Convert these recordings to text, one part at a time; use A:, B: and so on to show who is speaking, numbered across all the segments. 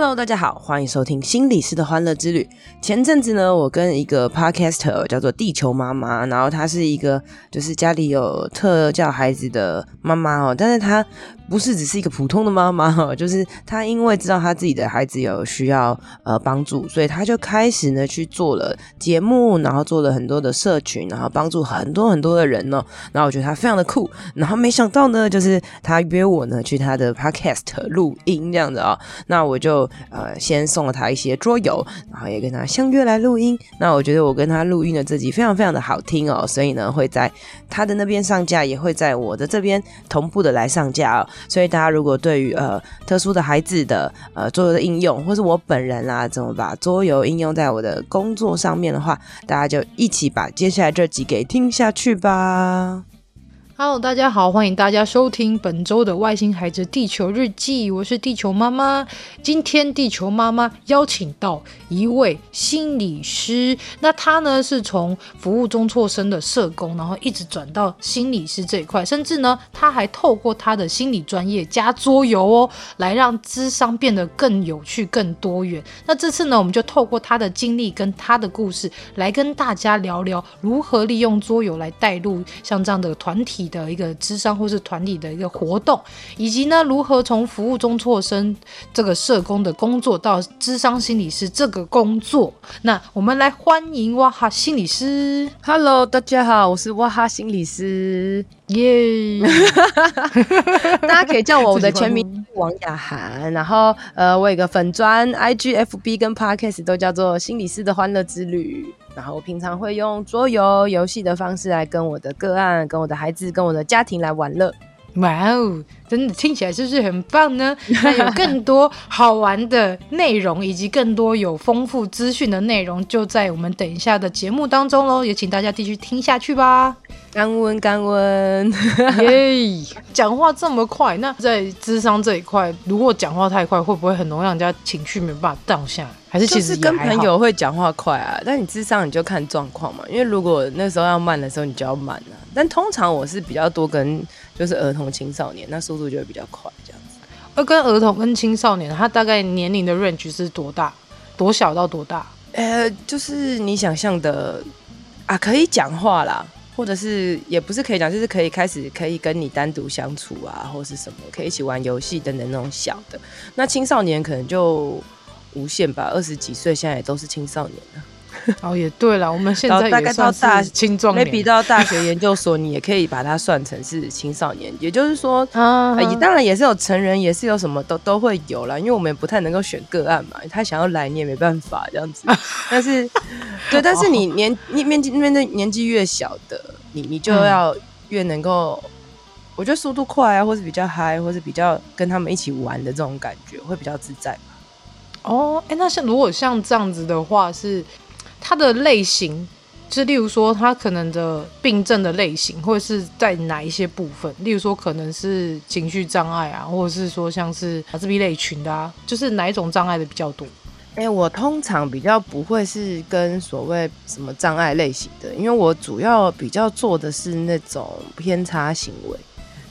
A: Hello，大家好，欢迎收听心理师的欢乐之旅。前阵子呢，我跟一个 Podcaster 叫做地球妈妈，然后她是一个就是家里有特教孩子的妈妈哦，但是她不是只是一个普通的妈妈哈，就是她因为知道她自己的孩子有需要呃帮助，所以她就开始呢去做了节目，然后做了很多的社群，然后帮助很多很多的人呢。然后我觉得她非常的酷，然后没想到呢，就是她约我呢去她的 Podcast 录音这样子啊、哦，那我就。呃，先送了她一些桌游，然后也跟她相约来录音。那我觉得我跟她录音的这集非常非常的好听哦，所以呢会在她的那边上架，也会在我的这边同步的来上架哦。所以大家如果对于呃特殊的孩子的呃桌游的应用，或是我本人、啊、怎么把桌游应用在我的工作上面的话，大家就一起把接下来这集给听下去吧。
B: Hello，大家好，欢迎大家收听本周的《外星孩子地球日记》，我是地球妈妈。今天地球妈妈邀请到一位心理师，那他呢是从服务中辍生的社工，然后一直转到心理师这一块，甚至呢他还透过他的心理专业加桌游哦，来让咨商变得更有趣、更多元。那这次呢，我们就透过他的经历跟他的故事，来跟大家聊聊如何利用桌游来带入像这样的团体的一个智商或是团体的一个活动，以及呢，如何从服务中辍身这个社工的工作到智商心理师这个工作。那我们来欢迎哇哈心理师。
A: Hello，大家好，我是哇哈心理师，
B: 耶！
A: 大家可以叫我我的全名王雅涵，然后呃，我有个粉砖 IGFB 跟 Podcast 都叫做心理师的欢乐之旅。然后我平常会用桌游游戏的方式来跟我的个案、跟我的孩子、跟我的家庭来玩乐。
B: 哇哦，真的听起来是不是很棒呢？那有更多好玩的内容，以及更多有丰富资讯的内容，就在我们等一下的节目当中喽。也请大家继续听下去吧。
A: 干温干温，
B: 耶！讲话这么快，那在智商这一块，如果讲话太快，会不会很容易让人家情绪没办法荡下来？还是其实
A: 是跟朋友会讲话快啊？但你智商你就看状况嘛，因为如果那时候要慢的时候，你就要慢啊。但通常我是比较多跟就是儿童青少年，那速度就会比较快这样子。
B: 而跟儿童跟青少年，他大概年龄的 range 是多大？多小到多大？
A: 呃，就是你想象的啊，可以讲话啦。或者是也不是可以讲，就是可以开始可以跟你单独相处啊，或是什么可以一起玩游戏等等那种小的。那青少年可能就无限吧，二十几岁现在也都是青少年了。
B: 哦，也对了，我们现在大概到大青壮年
A: ，maybe 到大学研究所，你也可以把它算成是青少年。也就是说，啊，也当然也是有成人，也是有什么都都会有啦，因为我们也不太能够选个案嘛，他想要来你也没办法这样子。但是，对，但是你年你面积面对年纪越小的，你你就要越能够，我觉得速度快啊，或是比较嗨，或是比较跟他们一起玩的这种感觉，会比较自在。
B: 哦，哎，那像如果像这样子的话是。它的类型，就例如说，它可能的病症的类型，或者是在哪一些部分？例如说，可能是情绪障碍啊，或者是说像是自闭类群的啊，就是哪一种障碍的比较多？
A: 哎、欸，我通常比较不会是跟所谓什么障碍类型的，因为我主要比较做的是那种偏差行为，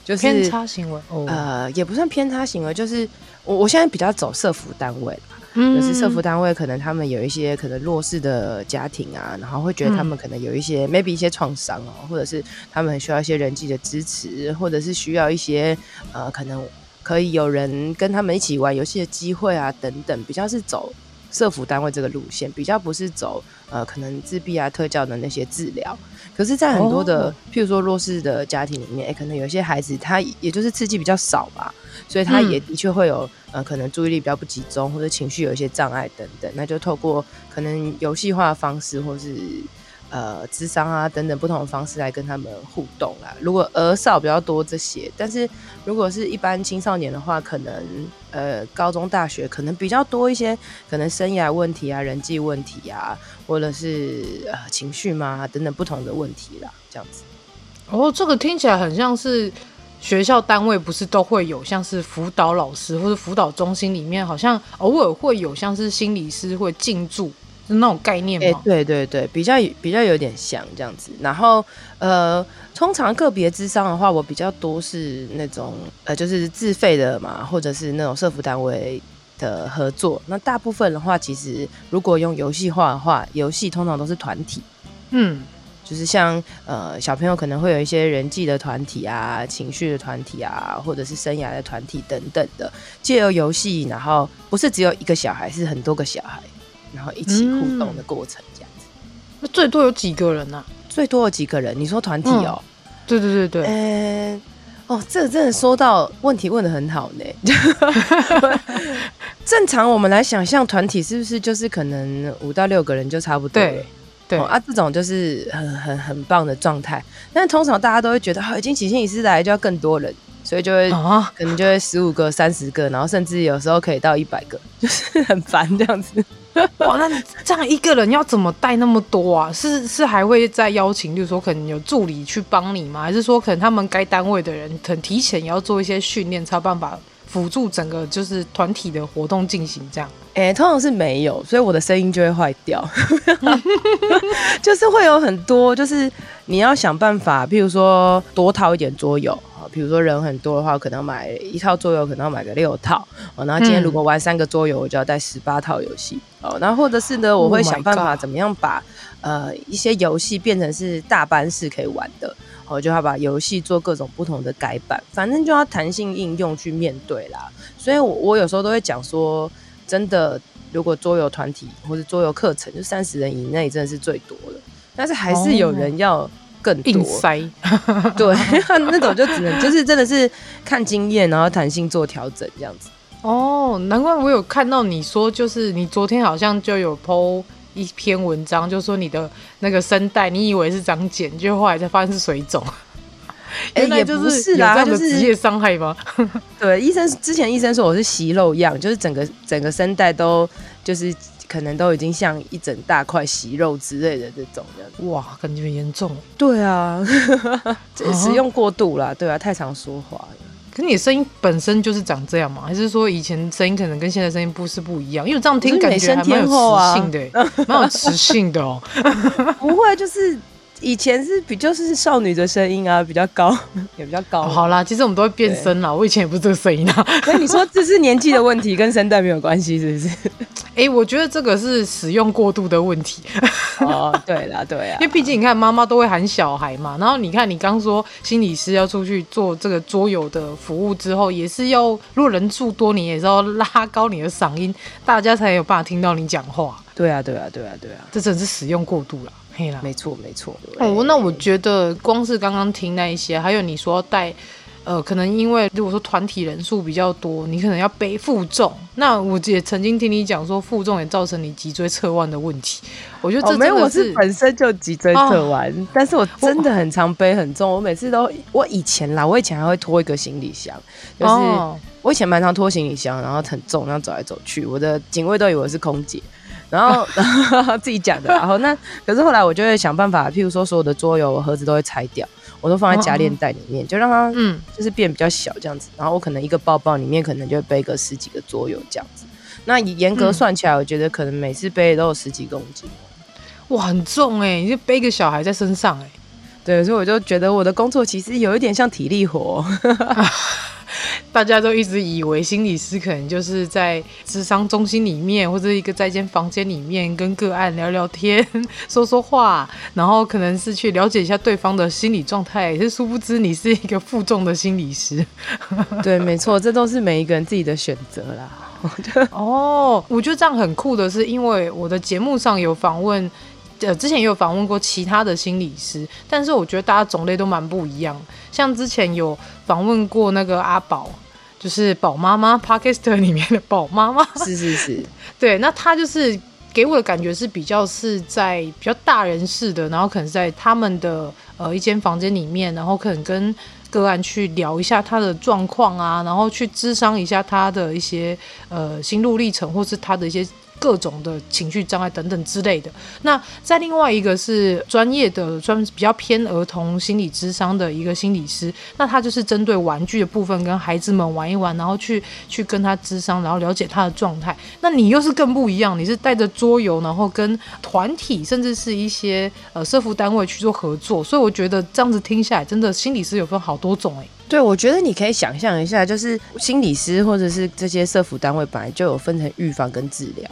A: 就是
B: 偏差行为，
A: 呃，也不算偏差行为，就是我我现在比较走社福单位。就是社福单位，可能他们有一些可能弱势的家庭啊，然后会觉得他们可能有一些、嗯、maybe 一些创伤哦，或者是他们很需要一些人际的支持，或者是需要一些呃，可能可以有人跟他们一起玩游戏的机会啊，等等，比较是走社服单位这个路线，比较不是走呃，可能自闭啊、特教的那些治疗。可是，在很多的、哦、譬如说弱势的家庭里面，欸、可能有些孩子他也就是刺激比较少吧。所以他也的确会有、嗯、呃，可能注意力比较不集中，或者情绪有一些障碍等等。那就透过可能游戏化的方式，或是呃，智商啊等等不同的方式来跟他们互动啦。如果儿少比较多这些，但是如果是一般青少年的话，可能呃，高中大学可能比较多一些，可能生涯问题啊、人际问题啊，或者是呃情绪嘛等等不同的问题啦，这样子。
B: 哦，这个听起来很像是。学校单位不是都会有像是辅导老师或者辅导中心里面，好像偶尔会有像是心理师会进驻。那种概念吗？
A: 哎、欸，对对对，比较比较有点像这样子。然后呃，通常个别智商的话，我比较多是那种呃，就是自费的嘛，或者是那种社福单位的合作。那大部分的话，其实如果用游戏化的话，游戏通常都是团体。嗯，就是像呃，小朋友可能会有一些人际的团体啊，情绪的团体啊，或者是生涯的团体等等的，借由游戏，然后不是只有一个小孩，是很多个小孩。然后一起互动的过程，这样子。
B: 那、嗯、最多有几个人呢、啊？
A: 最多有几个人？你说团体哦？
B: 嗯、对对对对。
A: 呃，哦，这个真的说到问题问的很好呢。正常我们来想象团体是不是就是可能五到六个人就差不多了？对对、哦、啊，这种就是很很很棒的状态。但是通常大家都会觉得，好、哦，已经请心理师来就要更多人。所以就会、啊、可能就会十五个、三十个，然后甚至有时候可以到一百个，就是很烦这样子。
B: 哇，那这样一个人要怎么带那么多啊？是是还会再邀请，就是说可能有助理去帮你吗？还是说可能他们该单位的人可能提前也要做一些训练，才有办法辅助整个就是团体的活动进行这样？
A: 哎、欸，通常是没有，所以我的声音就会坏掉。就是会有很多，就是你要想办法，譬如说多掏一点桌游。比如说人很多的话，可能买一套桌游，可能要买个六套哦。然后今天如果玩三个桌游，我就要带十八套游戏哦。然后或者是呢，我会想办法怎么样把呃一些游戏变成是大班式可以玩的，我就要把游戏做各种不同的改版，反正就要弹性应用去面对啦。所以我我有时候都会讲说，真的，如果桌游团体或者桌游课程就三十人以内，真的是最多的。但是还是有人要。更多塞，对，那种就只能就是真的是看经验，然后弹性做调整这样子。
B: 哦，难怪我有看到你说，就是你昨天好像就有 po 一篇文章，就说你的那个声带，你以为是长茧，就后来才发现是水肿。
A: 哎、欸，也不是啦，
B: 就是职业伤害吗？
A: 对，医生之前医生说我是息肉样，就是整个整个声带都就是。可能都已经像一整大块息肉之类的这种的，
B: 哇，感觉严重。
A: 对啊，使用过度啦，对啊，太常说话了。
B: 可是你声音本身就是长这样吗？还是说以前声音可能跟现在声音不是不一样？因为这样听感觉还蛮有磁性的，蛮有磁性的哦。
A: 不会，就是。以前是比就是少女的声音啊，比较高，也比较高。
B: 哦、好啦，其实我们都会变声啦。我以前也不是这个声音啊。
A: 所以你说 这是年纪的问题，跟声带没有关系，是不是？
B: 哎、欸，我觉得这个是使用过度的问题。
A: 哦，对啦，对啊。
B: 因为毕竟你看，妈妈都会喊小孩嘛。然后你看，你刚说心理师要出去做这个桌游的服务之后，也是要如果人数多，你也是要拉高你的嗓音，大家才有办法听到你讲话。
A: 对啊，对啊，对啊，对啊。
B: 这真是使用过度了。
A: 没错，没错。
B: 哦，那我觉得光是刚刚听那一些，还有你说要带，呃，可能因为如果说团体人数比较多，你可能要背负重。那我也曾经听你讲说，负重也造成你脊椎侧弯的问题。我觉得
A: 这没有，我是本身就脊椎侧弯、哦，但是我真的很常背很重。我每次都，我以前啦，我以前还会拖一个行李箱，就是、哦、我以前蛮常拖行李箱，然后很重，然后走来走去，我的警卫都以为是空姐。然后 自己讲的，然后那可是后来我就会想办法，譬如说所有的桌游盒子都会拆掉，我都放在夹链袋里面，就让它嗯，就是变比较小这样子。然后我可能一个包包里面可能就会背个十几个桌游这样子。那严格算起来，我觉得可能每次背都有十几公斤，
B: 哇，很重哎！你就背个小孩在身上哎，
A: 对，所以我就觉得我的工作其实有一点像体力活。
B: 大家都一直以为心理师可能就是在智商中心里面，或者一个在一间房间里面跟个案聊聊天、说说话，然后可能是去了解一下对方的心理状态。是殊不知你是一个负重的心理师。
A: 对，没错，这都是每一个人自己的选择啦。
B: 哦，我觉得这样很酷的是，因为我的节目上有访问。呃，之前也有访问过其他的心理师，但是我觉得大家种类都蛮不一样。像之前有访问过那个阿宝，就是宝妈妈 Podcast 里面的宝妈妈，
A: 是是是，
B: 对，那他就是给我的感觉是比较是在比较大人式的，然后可能在他们的呃一间房间里面，然后可能跟个案去聊一下他的状况啊，然后去咨商一下他的一些呃心路历程，或是他的一些。各种的情绪障碍等等之类的。那在另外一个是专业的专门比较偏儿童心理智商的一个心理师，那他就是针对玩具的部分跟孩子们玩一玩，然后去去跟他智商，然后了解他的状态。那你又是更不一样，你是带着桌游，然后跟团体甚至是一些呃社福单位去做合作，所以我觉得这样子听下来，真的心理师有分好多种哎、欸。
A: 对，我觉得你可以想象一下，就是心理师或者是这些社福单位本来就有分成预防跟治疗。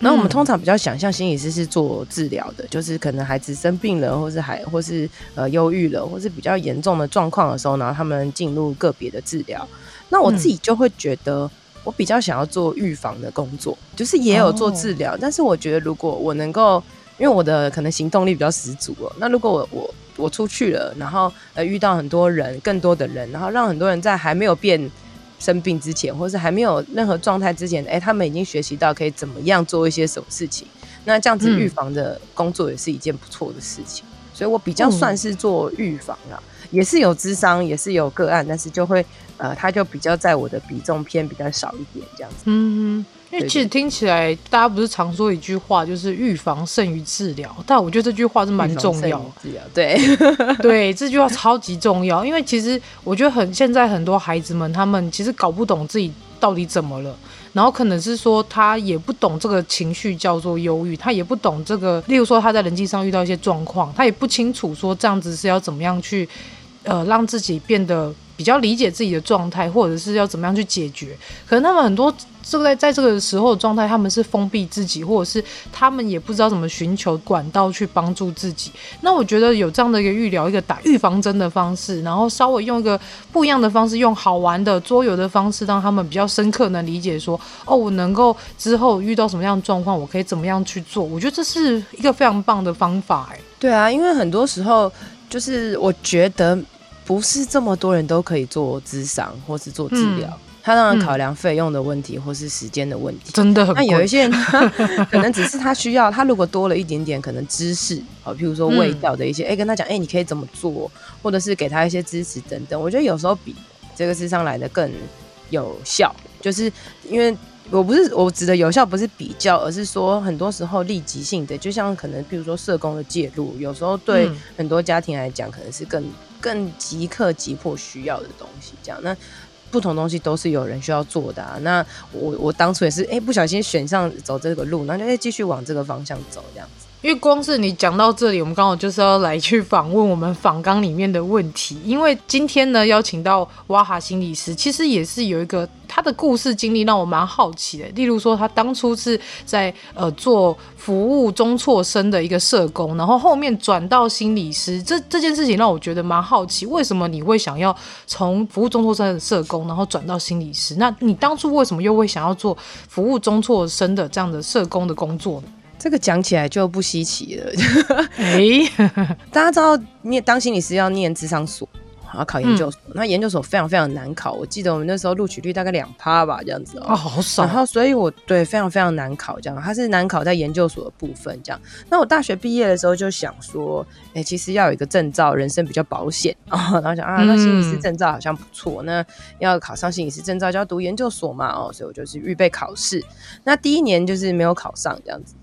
A: 然后我们通常比较想象心理师是做治疗的，就是可能孩子生病了，或是还或是呃忧郁了，或是比较严重的状况的时候，然后他们进入个别的治疗。那我自己就会觉得，我比较想要做预防的工作，就是也有做治疗，但是我觉得如果我能够，因为我的可能行动力比较十足哦，那如果我我我出去了，然后呃遇到很多人，更多的人，然后让很多人在还没有变。生病之前，或是还没有任何状态之前，哎、他们已经学习到可以怎么样做一些什么事情。那这样子预防的工作也是一件不错的事情。所以我比较算是做预防啊，也是有智商，也是有个案，但是就会呃，他就比较在我的比重偏比较少一点这样子。
B: 嗯。因为其实听起来，大家不是常说一句话，就是预防胜于治疗。但我觉得这句话是蛮重要。
A: 治疗，对
B: 对，这句话超级重要。因为其实我觉得很现在很多孩子们，他们其实搞不懂自己到底怎么了，然后可能是说他也不懂这个情绪叫做忧郁，他也不懂这个，例如说他在人际上遇到一些状况，他也不清楚说这样子是要怎么样去呃让自己变得比较理解自己的状态，或者是要怎么样去解决。可能他们很多。这个在在这个时候的状态，他们是封闭自己，或者是他们也不知道怎么寻求管道去帮助自己。那我觉得有这样的一个预疗，一个打预防针的方式，然后稍微用一个不一样的方式，用好玩的桌游的方式，让他们比较深刻能理解说，哦，我能够之后遇到什么样的状况，我可以怎么样去做。我觉得这是一个非常棒的方法，哎。
A: 对啊，因为很多时候就是我觉得不是这么多人都可以做咨商或是做治疗。嗯他当然考量费用的问题，嗯、或是时间的问题，
B: 真的很。
A: 那有一些人可能只是他需要，他如果多了一点点可能知识，好，譬如说味道的一些，哎、嗯欸，跟他讲，哎、欸，你可以怎么做，或者是给他一些支持等等。我觉得有时候比这个智商来的更有效，就是因为我不是我指的有效，不是比较，而是说很多时候立即性的，就像可能比如说社工的介入，有时候对很多家庭来讲，可能是更更即刻急迫需要的东西，这样那。不同东西都是有人需要做的啊。那我我当初也是，哎、欸，不小心选上走这个路，那就哎继续往这个方向走这样子。
B: 因为光是你讲到这里，我们刚好就是要来去访问我们访纲里面的问题。因为今天呢，邀请到哇哈心理师，其实也是有一个他的故事经历让我蛮好奇的。例如说，他当初是在呃做服务中辍生的一个社工，然后后面转到心理师，这这件事情让我觉得蛮好奇，为什么你会想要从服务中辍生的社工，然后转到心理师？那你当初为什么又会想要做服务中辍生的这样的社工的工作呢？
A: 这个讲起来就不稀奇了。哎，大家知道，念当心理师要念智商所，要考研究所。嗯、那研究所非常非常难考，我记得我们那时候录取率大概两趴吧，这样子、哦、
B: 哦，好少。
A: 然后，所以我对非常非常难考，这样。它是难考在研究所的部分，这样。那我大学毕业的时候就想说，哎、欸，其实要有一个证照，人生比较保险哦。然后想啊，那心理师证照好像不错，那要考上心理师证照就要读研究所嘛，哦，所以我就是预备考试。那第一年就是没有考上，这样子。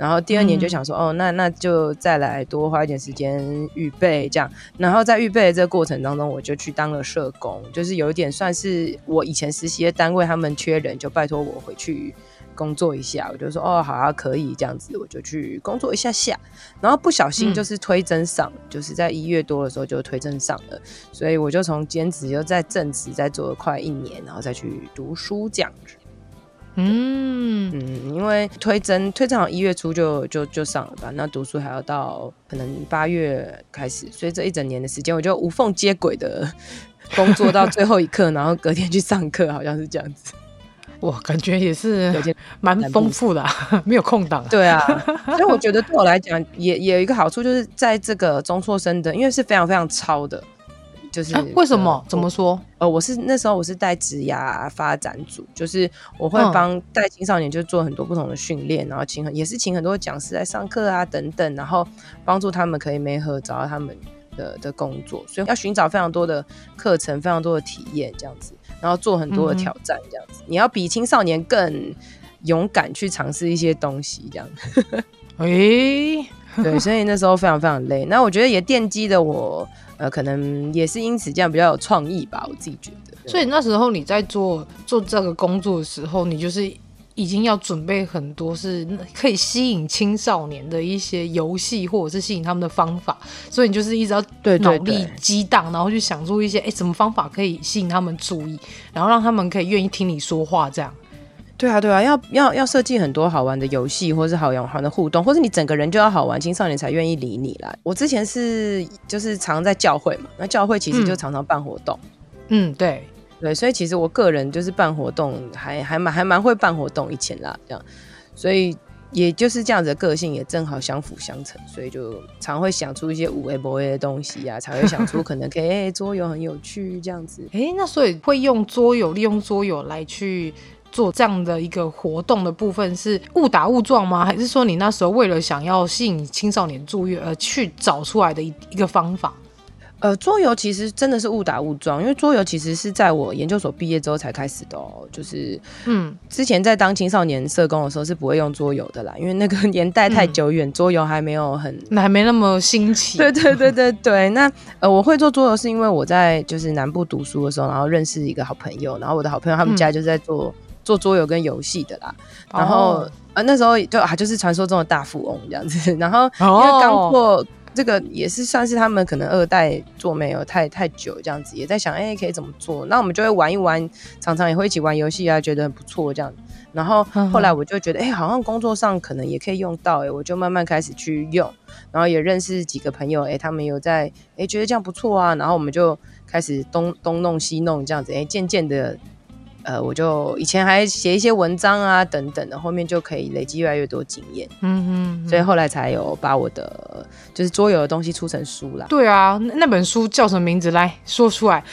A: 然后第二年就想说，嗯、哦，那那就再来多花一点时间预备这样。然后在预备的这个过程当中，我就去当了社工，就是有一点算是我以前实习的单位他们缺人，就拜托我回去工作一下。我就说，哦，好啊，可以这样子，我就去工作一下下。然后不小心就是推甄上，嗯、就是在一月多的时候就推甄上了，所以我就从兼职又在正职再做了快一年，然后再去读书这样子。嗯嗯，因为推甄推甄好像一月初就就就上了吧，那读书还要到可能八月开始，所以这一整年的时间我就无缝接轨的工作到最后一刻，然后隔天去上课，好像是这样子。
B: 哇，感觉也是蛮丰富的，啊，没有空档。
A: 对啊，所以我觉得对我来讲也也有一个好处，就是在这个中辍生的，因为是非常非常超的。就是、啊、
B: 为什么？怎么说？
A: 呃，我是那时候我是带职涯发展组，就是我会帮带青少年就做很多不同的训练，嗯、然后请很也是请很多讲师来上课啊等等，然后帮助他们可以没合找到他们的的工作，所以要寻找非常多的课程，非常多的体验这样子，然后做很多的挑战这样子。嗯、你要比青少年更勇敢去尝试一些东西，这样。
B: 哎、欸，
A: 对，所以那时候非常非常累。那我觉得也奠基的我，呃，可能也是因此这样比较有创意吧，我自己觉得。
B: 所以那时候你在做做这个工作的时候，你就是。已经要准备很多是可以吸引青少年的一些游戏，或者是吸引他们的方法，所以你就是一直要脑力激荡，然后去想出一些哎，什么方法可以吸引他们注意，然后让他们可以愿意听你说话，这样。
A: 对啊，对啊，要要要设计很多好玩的游戏，或是好玩好的互动，或是你整个人就要好玩，青少年才愿意理你啦。我之前是就是常在教会嘛，那教会其实就常常办活动。
B: 嗯，嗯，对。
A: 对，所以其实我个人就是办活动还还蛮还蛮会办活动以前啦，这样，所以也就是这样子的个性也正好相辅相成，所以就常会想出一些五 A 博 A 的东西啊，才会想出可能可以、欸、桌游很有趣这样子。
B: 哎、欸，那所以会用桌游，利用桌游来去做这样的一个活动的部分是误打误撞吗？还是说你那时候为了想要吸引青少年注意而去找出来的一一个方法？
A: 呃，桌游其实真的是误打误撞，因为桌游其实是在我研究所毕业之后才开始的哦。就是，嗯，之前在当青少年社工的时候是不会用桌游的啦，因为那个年代太久远，嗯，桌游还没有很，
B: 还没那么新奇。
A: 对对对对对。那呃，我会做桌游是因为我在就是南部读书的时候，然后认识一个好朋友，然后我的好朋友他们家就是在做，嗯，做桌游跟游戏的啦。然后，哦，呃那时候就啊就是传说中的大富翁这样子，然后因为刚过。这个也是算是他们可能二代做没有太太久这样子，也在想哎可以怎么做，那我们就会玩一玩，常常也会一起玩游戏啊，觉得很不错这样。然后后来我就觉得哎好像工作上可能也可以用到哎，我就慢慢开始去用，然后也认识几个朋友哎，他们有在哎觉得这样不错啊，然后我们就开始东东弄西弄这样子哎，渐渐的。呃，我就以前还写一些文章啊，等等的，后面就可以累积越来越多经验，嗯哼，所以后来才有把我的就是桌游的东西出成书啦。
B: 对啊，那本书叫什么名字？来说出来，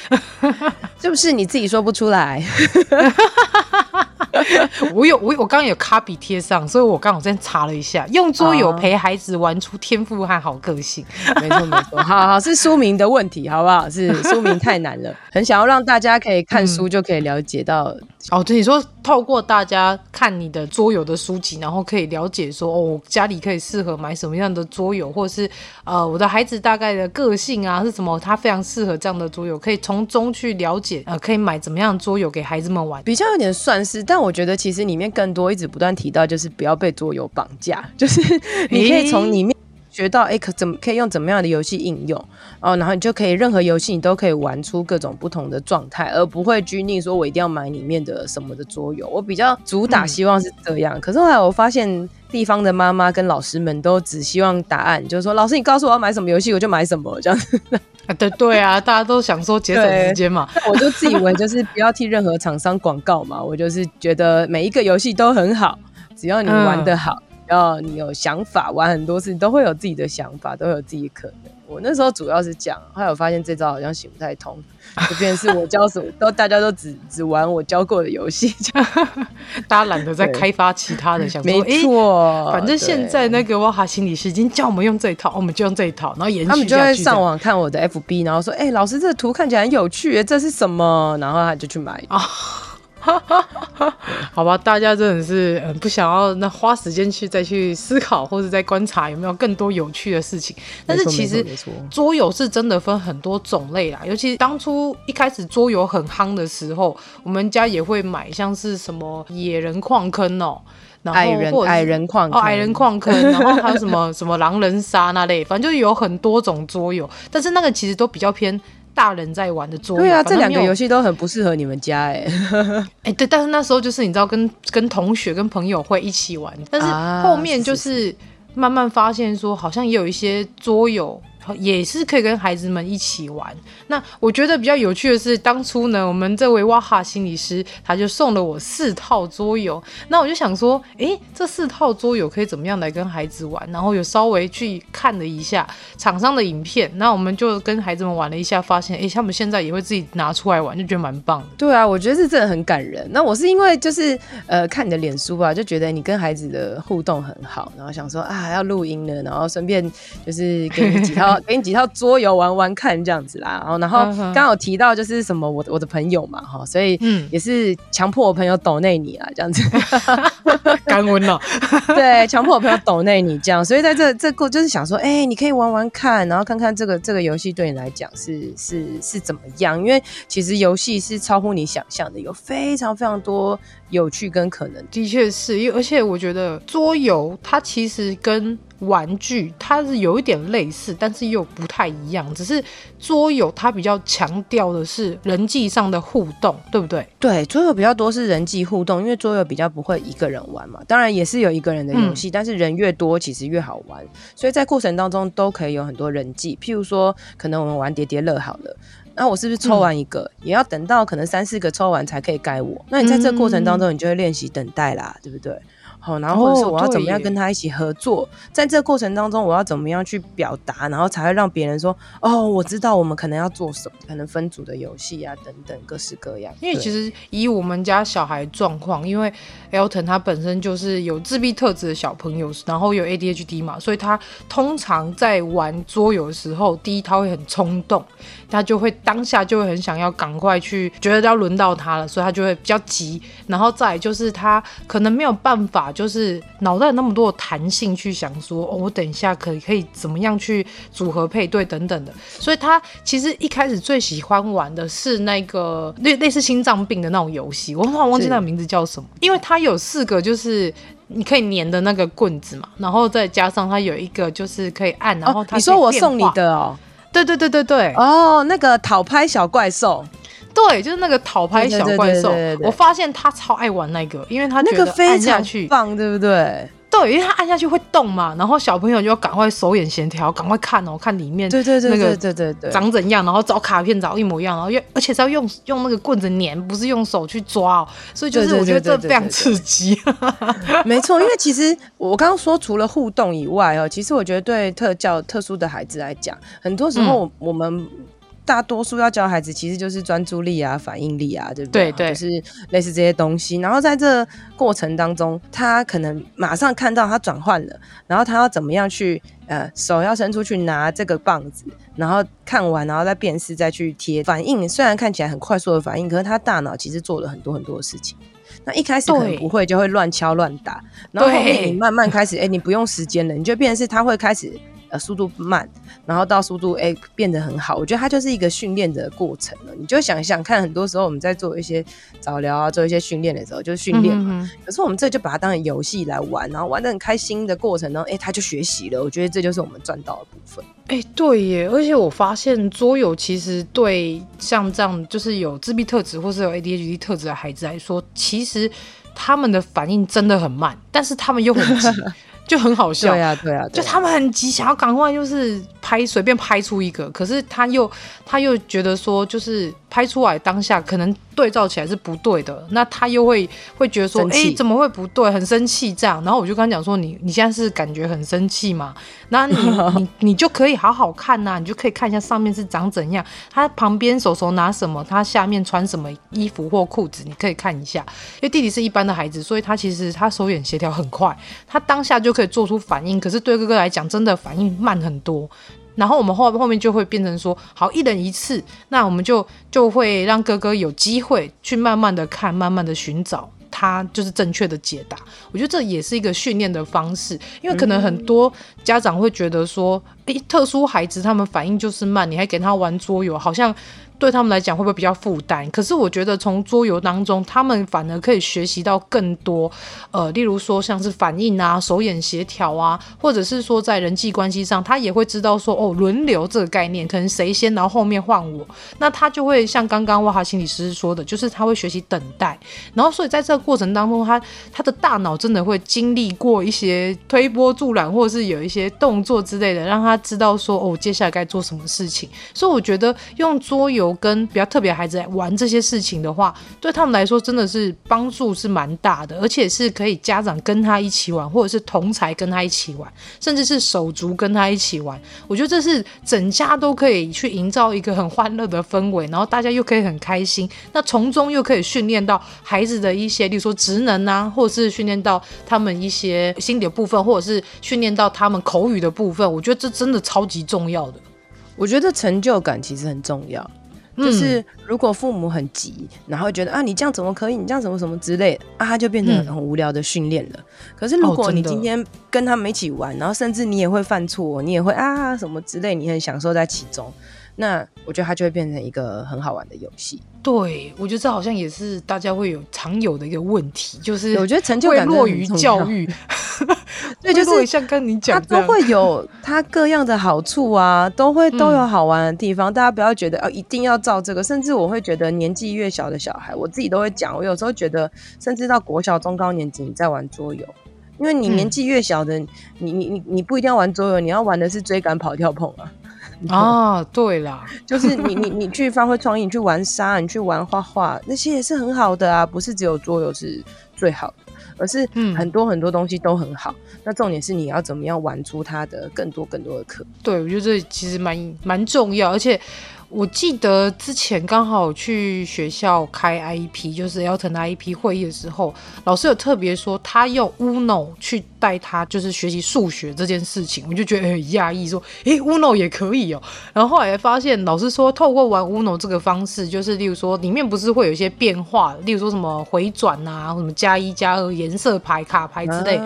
A: 是不是你自己说不出来？
B: 我有我我刚刚有卡笔贴上，所以我刚好先查了一下，用桌游陪孩子玩出天赋和好个性。
A: 没错没错，好好是书名的问题，好不好？是书名太难了，很想要让大家可以看书就可以了解到。嗯、
B: 哦，对，你说透过大家看你的桌游的书籍，然后可以了解说，哦，家里可以适合买什么样的桌游，或者是呃，我的孩子大概的个性啊是什么，他非常适合这样的桌游，可以从中去了解，呃，可以买怎么样的桌游给孩子们玩，
A: 比较有点算是，但我觉得其实里面更多一直不断提到，就是不要被桌游绑架，就是你可以从里面。学到哎，可怎么可以用怎么样的游戏应用哦？然后你就可以任何游戏你都可以玩出各种不同的状态，而不会拘泥说我一定要买里面的什么的桌游。我比较主打希望是这样，嗯、可是后来我发现地方的妈妈跟老师们都只希望答案，就是说老师你告诉我要买什么游戏，我就买什么这样子。
B: 啊，对对啊，大家都想说节省时间嘛。
A: 我就自以为就是不要替任何厂商广告嘛，我就是觉得每一个游戏都很好，只要你玩得好。嗯然后你有想法，玩很多事，你都会有自己的想法，都有自己的可能。我那时候主要是讲，后来我发现这招好像行不太通，就变成是我教什么都大家都只只玩我教过的游戏，
B: 大家懒得再开发其他的，想说，
A: 没错，
B: 反正现在那个哇哈心理师已经教我们用这一套，我们就用这一套，然后延续。
A: 他们就会上网看我的 FB，然后说，哎、欸，老师这个图看起来很有趣，这是什么？然后他就去买啊。
B: 好吧，大家真的是嗯不想要那花时间去再去思考，或者再观察有没有更多有趣的事情。但是其实桌游是真的分很多种类啦，尤其当初一开始桌游很夯的时候，我们家也会买像是什么野人矿坑哦、喔，然后或者
A: 矮人矿
B: 哦矮人矿坑，然后还有什么 什么狼人杀那类，反正就有很多种桌游，但是那个其实都比较偏。大人在玩的桌游，
A: 对啊，这两个游戏都很不适合你们家哎，
B: 哎，对，但是那时候就是你知道跟，跟跟同学、跟朋友会一起玩，但是后面就是慢慢发现说，好像也有一些桌游。也是可以跟孩子们一起玩。那我觉得比较有趣的是，当初呢，我们这位哇哈心理师他就送了我四套桌游。那我就想说，诶，这四套桌游可以怎么样来跟孩子玩？然后有稍微去看了一下厂商的影片，那我们就跟孩子们玩了一下，发现，诶，他们现在也会自己拿出来玩，就觉得蛮棒的。
A: 对啊，我觉得是真的很感人。那我是因为就是呃看你的脸书吧，就觉得你跟孩子的互动很好，然后想说啊要录音了，然后顺便就是给你几套。套给你几套桌游玩玩看这样子啦。然后然后刚好提到就是什么我我的朋友嘛哈，所以嗯也是强迫我朋友抖内你啊这样子，
B: 干温了。
A: 对，强迫我朋友抖内你这样，所以在这这个就是想说，哎，你可以玩玩看，然后看看这个这个游戏对你来讲是是是怎么样，因为其实游戏是超乎你想象的，有非常非常多。有趣跟可能，
B: 的确是，因为而且我觉得桌游它其实跟玩具它是有一点类似，但是又不太一样。只是桌游它比较强调的是人际上的互动，对不对？
A: 对，桌游比较多是人际互动，因为桌游比较不会一个人玩嘛。当然也是有一个人的游戏，嗯、但是人越多其实越好玩，所以在过程当中都可以有很多人际。譬如说，可能我们玩叠叠乐好了。那我是不是抽完一个，嗯、也要等到可能三四个抽完才可以该我？那你在这个过程当中，你就会练习等待啦，嗯、对不对？好，然后或者是我要怎么样跟他一起合作，哦、在这个过程当中，我要怎么样去表达，然后才会让别人说，哦，我知道我们可能要做什么，可能分组的游戏啊，等等，各式各样。
B: 因为其实以我们家小孩状况，因为 Elton 他本身就是有自闭特质的小朋友，然后有 ADHD 嘛，所以他通常在玩桌游的时候，第一他会很冲动，他就会当下就会很想要赶快去，觉得要轮到他了，所以他就会比较急，然后再就是他可能没有办法。就是脑袋有那么多的弹性去想说，哦，我等一下可以可以怎么样去组合配对等等的，所以他其实一开始最喜欢玩的是那个类类似心脏病的那种游戏，我突然忘记那个名字叫什么，因为它有四个就是你可以粘的那个棍子嘛，然后再加上它有一个就是可以按，然后它、哦、
A: 你说我送你的哦，
B: 对对对对对，
A: 哦，那个讨拍小怪兽。
B: 对，就是那个讨拍小怪兽，我发现他超爱玩那个，因为他觉得按下去
A: 棒，对不对？
B: 对，因为他按下去会动嘛，然后小朋友就要赶快手眼协调，赶快看哦，看里面
A: 对对对对对对对
B: 长怎样，然后找卡片找一模一样，然后又而且是要用用那个棍子粘，不是用手去抓哦，所以就是我觉得这非常刺激。
A: 没错，因为其实我刚刚说除了互动以外哦，其实我觉得对特教特殊的孩子来讲，很多时候我们。大多数要教孩子，其实就是专注力啊、反应力啊，对不对？
B: 对对，
A: 就是类似这些东西。然后在这过程当中，他可能马上看到他转换了，然后他要怎么样去呃手要伸出去拿这个棒子，然后看完，然后再辨识，再去贴。反应虽然看起来很快速的反应，可是他大脑其实做了很多很多的事情。那一开始可能不会，就会乱敲乱打，然后后面你慢慢开始，哎，你不用时间了，你就变成是他会开始。呃，速度慢，然后到速度哎、欸、变得很好，我觉得它就是一个训练的过程了。你就想想看，很多时候我们在做一些早疗啊，做一些训练的时候，就是训练嘛。可是我们这就把它当成游戏来玩，然后玩的很开心的过程中，哎、欸，他就学习了。我觉得这就是我们赚到的部分。
B: 哎、欸，对耶！而且我发现桌游其实对像这样就是有自闭特质或是有 ADHD 特质的孩子来说，其实他们的反应真的很慢，但是他们又很急。就很好笑，
A: 对啊，对啊，
B: 就他们很急，想要赶快就是拍随便拍出一个，可是他又他又觉得说就是。拍出来当下可能对照起来是不对的，那他又会会觉得说，哎、欸，怎么会不对？很生气这样。然后我就跟他讲说，你你现在是感觉很生气嘛？那你 你你就可以好好看呐、啊，你就可以看一下上面是长怎样，他旁边手手拿什么，他下面穿什么衣服或裤子，你可以看一下。因为弟弟是一般的孩子，所以他其实他手眼协调很快，他当下就可以做出反应。可是对哥哥来讲，真的反应慢很多。然后我们后后面就会变成说，好，一人一次，那我们就就会让哥哥有机会去慢慢的看，慢慢的寻找他就是正确的解答。我觉得这也是一个训练的方式，因为可能很多家长会觉得说，诶，特殊孩子他们反应就是慢，你还给他玩桌游，好像。对他们来讲会不会比较负担？可是我觉得从桌游当中，他们反而可以学习到更多，呃，例如说像是反应啊、手眼协调啊，或者是说在人际关系上，他也会知道说哦，轮流这个概念，可能谁先，然后后面换我，那他就会像刚刚哇哈心理师说的，就是他会学习等待，然后所以在这个过程当中，他他的大脑真的会经历过一些推波助澜，或者是有一些动作之类的，让他知道说哦，接下来该做什么事情。所以我觉得用桌游。跟比较特别孩子玩这些事情的话，对他们来说真的是帮助是蛮大的，而且是可以家长跟他一起玩，或者是同才跟他一起玩，甚至是手足跟他一起玩。我觉得这是整家都可以去营造一个很欢乐的氛围，然后大家又可以很开心，那从中又可以训练到孩子的一些，例如说职能啊，或者是训练到他们一些心理的部分，或者是训练到他们口语的部分。我觉得这真的超级重要的。
A: 我觉得成就感其实很重要。就是如果父母很急，然后觉得啊，你这样怎么可以？你这样怎么什么之类的啊，他就变成很无聊的训练了。嗯、可是如果你今天跟他们一起玩，然后甚至你也会犯错，你也会啊什么之类，你很享受在其中。那我觉得它就会变成一个很好玩的游戏。
B: 对，我觉得这好像也是大家会有常有的一个问题，就是
A: 我觉得成就感
B: 落于教育。
A: 对，就是
B: 像跟你讲，它
A: 都会有它各样的好处啊，都会都有好玩的地方。嗯、大家不要觉得哦，一定要照这个。甚至我会觉得年纪越小的小孩，我自己都会讲，我有时候觉得，甚至到国小中高年级你在玩桌游，因为你年纪越小的，嗯、你你你你不一定要玩桌游，你要玩的是追赶、跑、跳、碰啊。
B: 啊，对啦，
A: 就是你你你去发挥创意，你去玩沙，你去玩画画，那些也是很好的啊，不是只有桌游是最好的，而是很多很多东西都很好。嗯、那重点是你要怎么样玩出它的更多更多的课。
B: 对，我觉得这其实蛮蛮重要，而且。我记得之前刚好去学校开 IEP，就是 Elton IEP 会议的时候，老师有特别说他用 Uno 去带他，就是学习数学这件事情，我就觉得很讶异，说，诶，Uno 也可以哦。然后后来发现老师说，透过玩 Uno 这个方式，就是例如说里面不是会有一些变化，例如说什么回转啊，什么加一加二颜色牌、卡牌之类。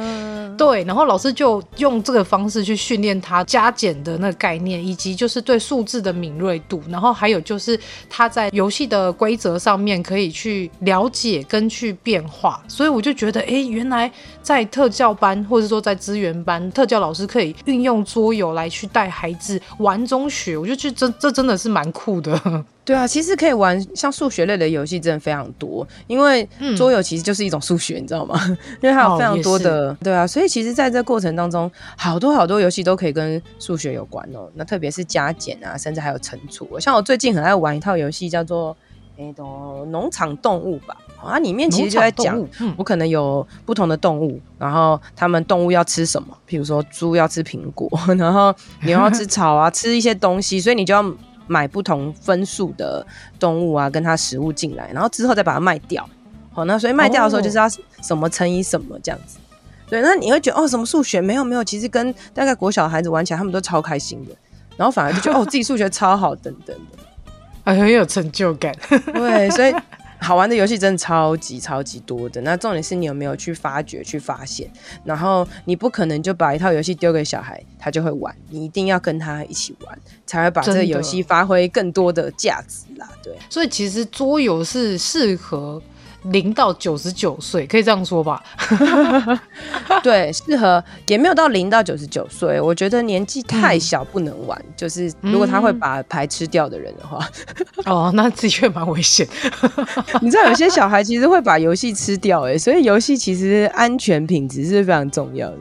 B: 对，然后老师就用这个方式去训练他加减的那个概念，以及就是对数字的敏锐度，然后还有就是他在游戏的规则上面可以去了解跟去变化。所以我就觉得，哎，原来在特教班或者说在资源班，特教老师可以运用桌游来去带孩子玩中学，我就觉得这这真的是蛮酷的。
A: 对啊，其实可以玩像数学类的游戏，真的非常多。因为桌游其实就是一种数学，嗯、你知道吗？因为它有非常多的，哦、对啊，所以其实在这过程当中，好多好多游戏都可以跟数学有关哦。那特别是加减啊，甚至还有乘除。像我最近很爱玩一套游戏，叫做那种，农场动物吧。啊，里面其实就在讲，我可能有不同的动物，然后他们动物要吃什么？譬如说猪要吃苹果，然后牛要吃草啊，吃一些东西，所以你就要。买不同分数的动物啊，跟它食物进来，然后之后再把它卖掉。好，那所以卖掉的时候就是要什么乘以什么这样子。Oh. 对，那你会觉得哦，什么数学没有没有，其实跟大概国小孩子玩起来，他们都超开心的，然后反而就觉得哦，自己数学超好等等的，
B: 哎，很有成就感。
A: 对，所以。好玩的游戏真的超级超级多的，那重点是你有没有去发掘、去发现，然后你不可能就把一套游戏丢给小孩，他就会玩，你一定要跟他一起玩，才会把这个游戏发挥更多的价值啦。对，
B: 所以其实桌游是适合。零到九十九岁，可以这样说吧？
A: 对，适合也没有到零到九十九岁。我觉得年纪太小不能玩，嗯、就是如果他会把牌吃掉的人的话，
B: 嗯、哦，那的确蛮危险。
A: 你知道有些小孩其实会把游戏吃掉，哎，所以游戏其实安全品质是非常重要的。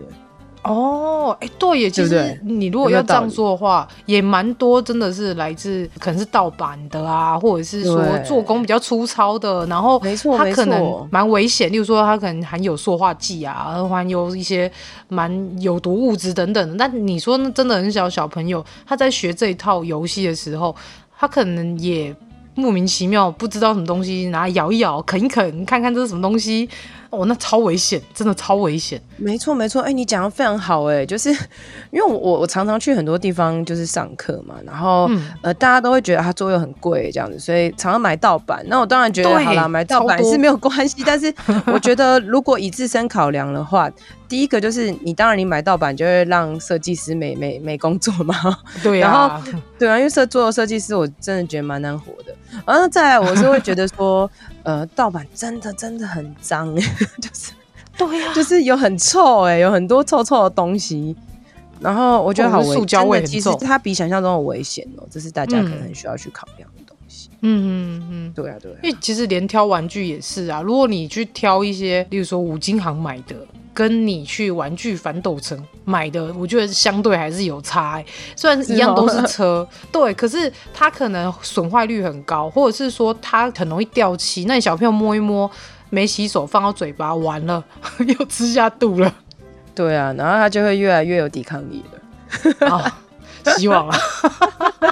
B: 哦，哎，对耶，其实你如果要这样说的话，也蛮多，真的是来自可能是盗版的啊，或者是说做工比较粗糙的，然后它可能蛮危险，例如说它可能含有塑化剂啊，含有一些蛮有毒物质等等。但你说那真的很小小朋友，他在学这一套游戏的时候，他可能也莫名其妙不知道什么东西，拿来咬一咬，啃一啃，看看这是什么东西。哦，那超危险，真的超危险。
A: 没错，没错。哎、欸，你讲的非常好，哎，就是 因为我我常常去很多地方就是上课嘛，然后、嗯、呃，大家都会觉得它桌游很贵这样子，所以常常买盗版。那我当然觉得好啦，买盗版是没有关系，但是我觉得如果以自身考量的话，第一个就是你当然你买盗版就会让设计师没没没工作嘛。
B: 对啊，
A: 然后对啊，因为设做设计师我真的觉得蛮难活的。然后再来，我是会觉得说。呃，盗版真的真的很脏，就是
B: 对呀、啊，
A: 就是有很臭哎，有很多臭臭的东西。然后我觉得好危，
B: 塑胶味很重，
A: 其实它比想象中的危险哦，这是大家可能很需要去考量的东西。
B: 嗯嗯嗯，
A: 对啊对啊，
B: 因为其实连挑玩具也是啊，如果你去挑一些，例如说五金行买的。跟你去玩具反斗城买的，我觉得相对还是有差欸。虽然一样都是车，对，可是它可能损坏率很高，或者是说它很容易掉漆。那你小朋友摸一摸，没洗手放到嘴巴，完了 又吃下肚了。
A: 对啊，然后它就会越来越有抵抗力了。
B: 哦，希望啊。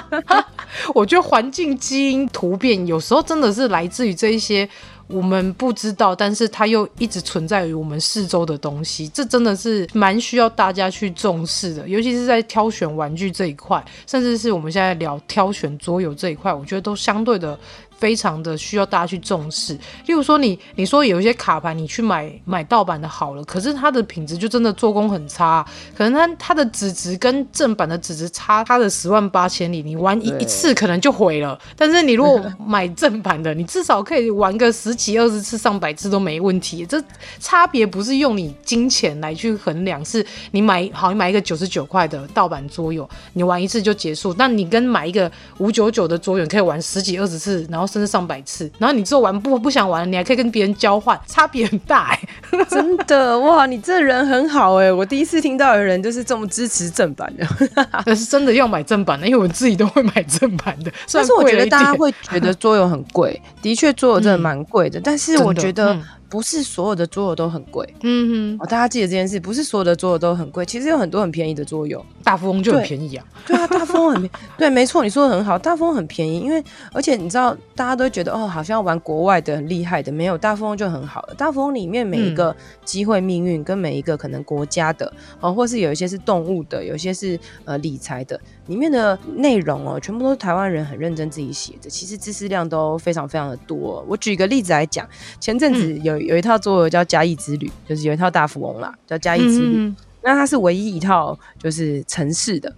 B: 我觉得环境基因突变有时候真的是来自于这一些。我们不知道，但是它又一直存在于我们四周的东西，这真的是蛮需要大家去重视的，尤其是在挑选玩具这一块，甚至是我们现在聊挑选桌游这一块，我觉得都相对的。非常的需要大家去重视。例如说你，你你说有一些卡牌，你去买买盗版的好了，可是它的品质就真的做工很差，可能它它的纸质跟正版的纸质差它的十万八千里，你玩一一次可能就毁了。但是你如果 买正版的，你至少可以玩个十几二十次、上百次都没问题。这差别不是用你金钱来去衡量，是你买好，你买一个九十九块的盗版桌游，你玩一次就结束。那你跟买一个五九九的桌游，你可以玩十几二十次，然后。甚至上百次，然后你之后玩不不想玩，你还可以跟别人交换，差别很大哎、欸，
A: 真的哇！你这人很好哎、欸，我第一次听到有人就是这么支持正版的，
B: 但是真的要买正版的，因为我自己都会买正版的。
A: 但是我觉得大家会觉得桌游很贵，的确桌游真的蛮贵的，嗯、但是我觉得。不是所有的桌游都很贵，嗯哼，哦，大家记得这件事，不是所有的桌游都很贵，其实有很多很便宜的桌游，
B: 大富翁就很便宜啊，
A: 对，对啊，大富翁很便宜，对，没错，你说的很好，大富翁很便宜，因为而且你知道，大家都觉得哦，好像玩国外的很厉害的，没有大富翁就很好了，大富翁里面每一个机会命运跟每一个可能国家的哦，或是有一些是动物的，有一些是呃理财的。里面的内容哦，全部都是台湾人很认真自己写的，其实知识量都非常非常的多。我举个例子来讲，前阵子有有一套桌游叫《嘉义之旅》，就是有一套大富翁啦，叫《嘉义之旅》。嗯、那它是唯一一套就是城市的，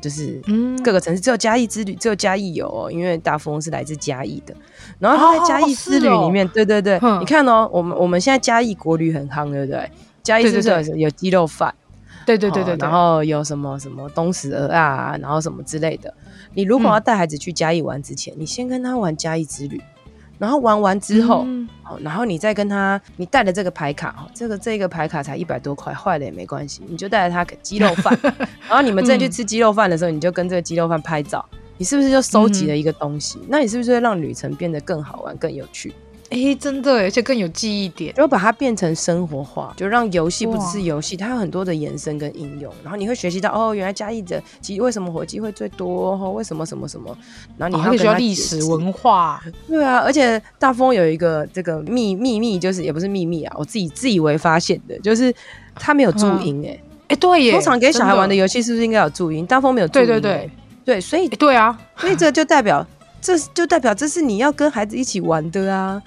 A: 就是各个城市只有嘉义之旅，只有嘉义有哦，因为大富翁是来自嘉义的。然后它在嘉义之旅里面，哦哦、对对对，嗯、你看哦，我们我们现在嘉义国旅很夯，对不对？嘉义是不是有有鸡肉饭？
B: 对对对对，对、哦，
A: 然后有什么什么东石鹅啊，然后什么之类的。你如果要带孩子去嘉义玩之前，嗯、你先跟他玩嘉义之旅，然后玩完之后，嗯、然后你再跟他，你带了这个牌卡，这个这个牌卡才一百多块，坏了也没关系，你就带着他鸡肉饭，然后你们再去吃鸡肉饭的时候，你就跟这个鸡肉饭拍照，你是不是就收集了一个东西？嗯、那你是不是会让旅程变得更好玩、更有趣？
B: 哎、欸，真的，而且更有记忆点，
A: 就把它变成生活化，就让游戏不只是游戏，它有很多的延伸跟应用。然后你会学习到，哦，原来嘉义的机为什么火鸡会最多？哦，为什么什么什么？然后你还会学历史文化。对啊，而且大风有一个这个秘秘密，就是也不是秘密啊，我自己自以为发现的，就是他没有注音、欸。哎、嗯，哎、欸，对耶，通常给小孩玩的游戏是不是应该有注音？大富翁没有注音、欸。对对对，对，所以、欸、
B: 对啊，
A: 所以这就代表，这就代表这是你要跟孩子一起玩的啊。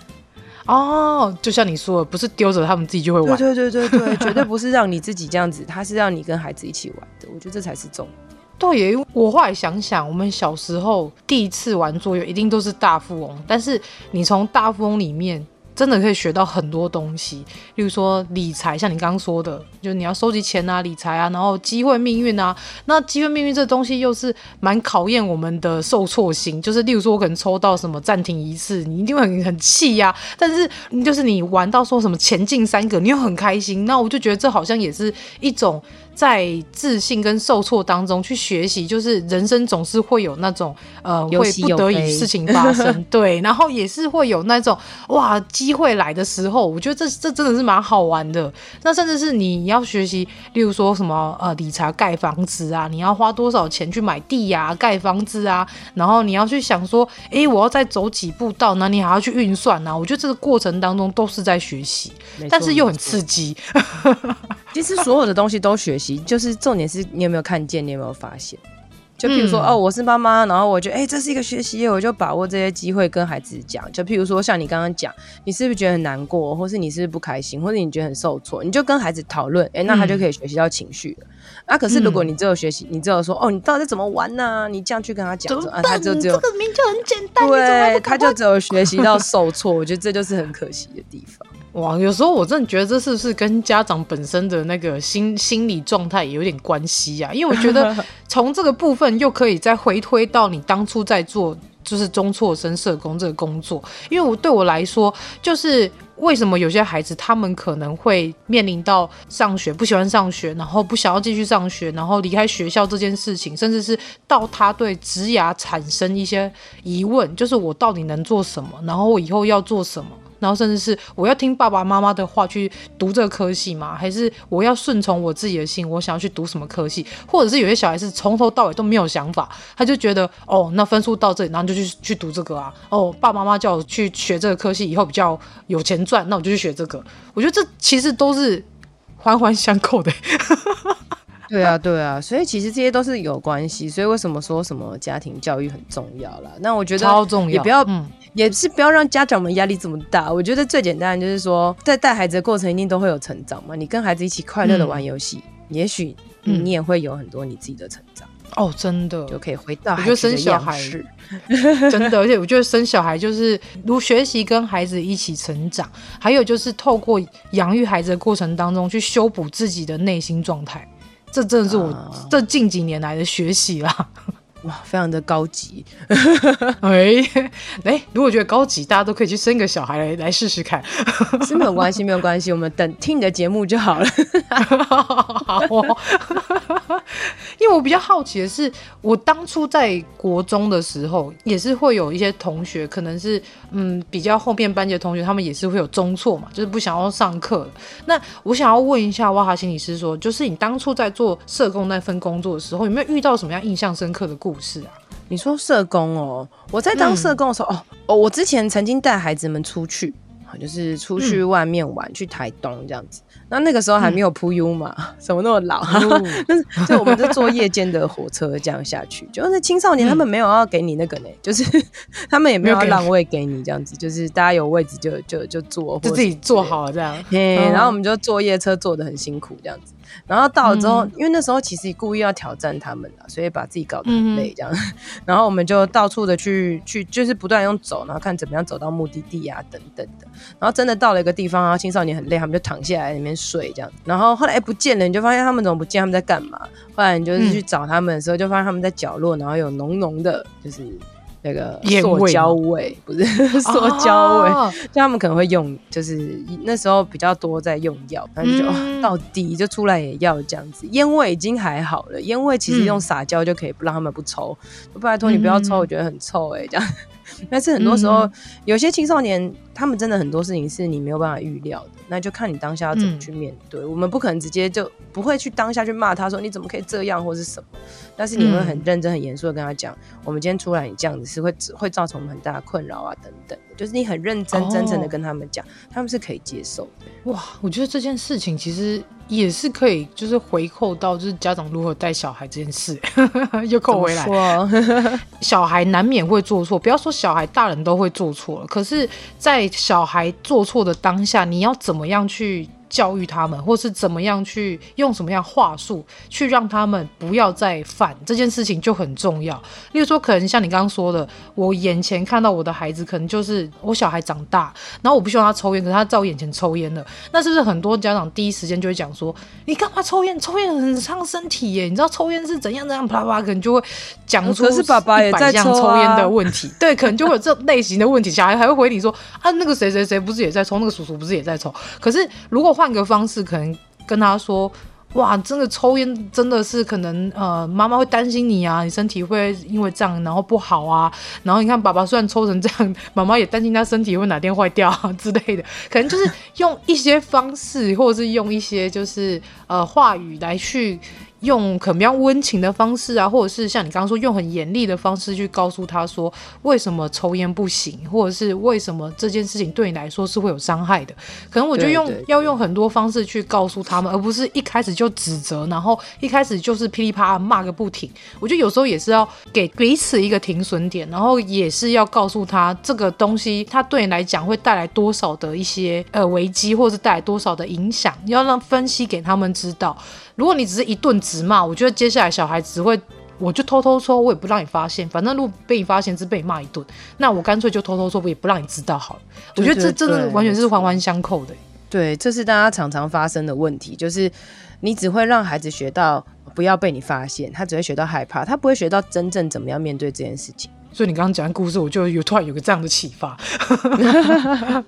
B: 哦，就像你说的，不是丢着他们自己就会玩。
A: 对对对对对，绝对不是让你自己这样子，他是让你跟孩子一起玩的。我觉得这才是重点。
B: 对耶，我后来想想，我们小时候第一次玩桌游，一定都是大富翁。但是你从大富翁里面。真的可以学到很多东西，例如说理财，像你刚刚说的，就你要收集钱啊、理财啊，然后机会命运啊。那机会命运这东西又是蛮考验我们的受挫心，就是例如说我可能抽到什么暂停一次，你一定会很很气呀。但是就是你玩到说什么前进三个，你又很开心。那我就觉得这好像也是一种。在自信跟受挫当中去学习，就是人生总是会有那种呃会不得已事情发生，对，然后也是会有那种哇机会来的时候，我觉得这这真的是蛮好玩的。那甚至是你要学习，例如说什么呃理财盖房子啊，你要花多少钱去买地呀、啊、盖房子啊，然后你要去想说，哎，我要再走几步到哪，你还要去运算啊。我觉得这个过程当中都是在学习，但是又很刺激。
A: 其实所有的东西都学习，就是重点是你有没有看见，你有没有发现？就譬如说，嗯、哦，我是妈妈，然后我觉得，哎、欸，这是一个学习，我就把握这些机会跟孩子讲。就譬如说，像你刚刚讲，你是不是觉得很难过，或是你是不是不开心，或者你觉得很受挫，你就跟孩子讨论，哎、欸，那他就可以学习到情绪了。嗯、啊，可是如果你只有学习，你只有说，哦，你到底怎么玩呢、啊？你这样去跟他讲，啊，他就只有这个名就很简单，对，他就只有学习到受挫。我觉得这就是很可惜的地方。
B: 哇，有时候我真的觉得这是不是跟家长本身的那个心心理状态也有点关系呀、啊？因为我觉得 从这个部分又可以再回推到你当初在做就是中辍生社工这个工作，因为我对我来说，就是为什么有些孩子他们可能会面临到上学不喜欢上学，然后不想要继续上学，然后离开学校这件事情，甚至是到他对职涯产生一些疑问，就是我到底能做什么，然后我以后要做什么。然后甚至是我要听爸爸妈妈的话去读这个科系吗？还是我要顺从我自己的心，我想要去读什么科系？或者是有些小孩是从头到尾都没有想法，他就觉得哦，那分数到这里，然后就去去读这个啊。哦，爸爸妈妈叫我去学这个科系，以后比较有钱赚，那我就去学这个。我觉得这其实都是环环相扣的。
A: 对啊，对啊，所以其实这些都是有关系。所以为什么说什么家庭教育很重要啦？那我觉得
B: 超重要，
A: 也不要，
B: 嗯，
A: 也是不要让家长们压力这么大。我觉得最简单的就是说，在带孩子的过程一定都会有成长嘛。你跟孩子一起快乐的玩游戏，嗯、也许你也会有很多你自己的成长。
B: 哦，真的
A: 就可以回到。
B: 我觉得生小孩 真的，而且我觉得生小孩就是如学习跟孩子一起成长，还有就是透过养育孩子的过程当中去修补自己的内心状态。这真的是我这近几年来的学习啦，
A: 哇，非常的高级。
B: 哎 哎，如果觉得高级，大家都可以去生个小孩来来试试看。
A: 是没有关系，没有关系，我们等听你的节目就好了。
B: 好哦。因为我比较好奇的是，我当初在国中的时候，也是会有一些同学，可能是嗯比较后面班级的同学，他们也是会有中错嘛，就是不想要上课。那我想要问一下哇哈心理师说，就是你当初在做社工那份工作的时候，有没有遇到什么样印象深刻的故事啊？
A: 你说社工哦，我在当社工的时候，嗯、哦哦，我之前曾经带孩子们出去，就是出去外面玩，嗯、去台东这样子。那那个时候还没有铺 U 嘛，怎、嗯、么那么老？但是就我们就坐夜间的火车这样下去，就是青少年他们没有要给你那个呢，嗯、就是 他们也没有要让位给你这样子，就是大家有位置就就就坐，
B: 就自己坐好了这样。
A: 嘿，然后我们就坐夜车坐的很辛苦这样子。然后到了之后，嗯、因为那时候其实故意要挑战他们的，所以把自己搞得很累这样。嗯、然后我们就到处的去去，就是不断用走，然后看怎么样走到目的地啊等等的。然后真的到了一个地方，然后青少年很累，他们就躺下来里面睡这样。然后后来哎不见了，你就发现他们怎么不见？他们在干嘛？后来你就是去找他们的时候，就发现他们在角落，然后有浓浓的，就是。那个 塑胶味不是塑胶味，哦、就他们可能会用，就是那时候比较多在用药，然后就、嗯。哦、到底就出来也要这样子。烟味已经还好了，烟味其实用撒娇就可以不让他们不抽，嗯、拜托你不要抽，我觉得很臭哎、欸，这样。但是很多时候，嗯、有些青少年，他们真的很多事情是你没有办法预料的，那就看你当下要怎么去面对。嗯、我们不可能直接就不会去当下去骂他说你怎么可以这样或是什么，但是你会很认真、很严肃的跟他讲，我们今天出来你这样子是会会造成我们很大的困扰啊等等。就是你很认真、真诚的跟他们讲，哦、他们是可以接受的。
B: 哇，我觉得这件事情其实也是可以，就是回扣到就是家长如何带小孩这件事，又扣回来。小孩难免会做错，不要说小孩，大人都会做错了。可是，在小孩做错的当下，你要怎么样去？教育他们，或是怎么样去用什么样话术去让他们不要再犯这件事情就很重要。例如说，可能像你刚刚说的，我眼前看到我的孩子，可能就是我小孩长大，然后我不希望他抽烟，可是他在我眼前抽烟了，那是不是很多家长第一时间就会讲说，你干嘛抽烟？抽烟很伤身体耶！你知道抽烟是怎样怎样？啪啪啪，可能就会讲出是爸爸也在抽烟的问题。对，可能就会有这类型的问题。小孩还会回你说啊，那个谁谁谁不是也在抽？那个叔叔不是也在抽？可是如果换个方式，可能跟他说：“哇，真的抽烟真的是可能，呃，妈妈会担心你啊，你身体会因为这样然后不好啊。然后你看爸爸虽然抽成这样，妈妈也担心他身体会哪天坏掉啊之类的。可能就是用一些方式，或者是用一些就是呃话语来去。”用可能比较温情的方式啊，或者是像你刚刚说用很严厉的方式去告诉他说为什么抽烟不行，或者是为什么这件事情对你来说是会有伤害的。可能我就用要用很多方式去告诉他们，而不是一开始就指责，然后一开始就是噼里啪啦骂个不停。我觉得有时候也是要给彼此一个停损点，然后也是要告诉他这个东西它对你来讲会带来多少的一些呃危机，或者是带来多少的影响，要让分析给他们知道。如果你只是一顿直骂，我觉得接下来小孩只会，我就偷偷说，我也不让你发现，反正如果被你发现是被你骂一顿，那我干脆就偷偷说，我也不让你知道好了。对对对，我觉得这真的完全是环环相扣的。
A: 对，这是大家常常发生的问题，就是你只会让孩子学到不要被你发现，他只会学到害怕，他不会学到真正怎么样面对这件事情。
B: 所以你刚刚讲的故事，我就有突然有个这样的启发。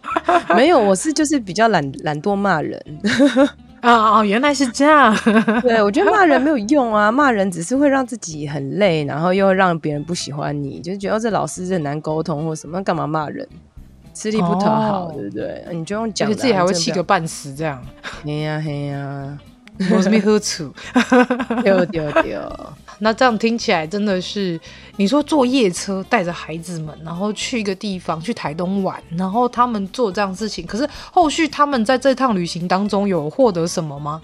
A: 没有，我是就是比较懒懒惰骂人。
B: 啊哦，原来是这样。
A: 对，我觉得骂人没有用啊，骂人只是会让自己很累，然后又让别人不喜欢你，就是觉得这老师很难沟通或什么，干嘛骂人？吃力不讨好，对不对？你就用讲，
B: 自己还会气个半死，这样。
A: 嘿呀嘿呀，
B: 我是没喝醋，
A: 丢 丢丢。
B: 那这样听起来真的是，你说坐夜车带着孩子们，然后去一个地方，去台东玩，然后他们做这样事情，可是后续他们在这趟旅行当中有获得什么吗？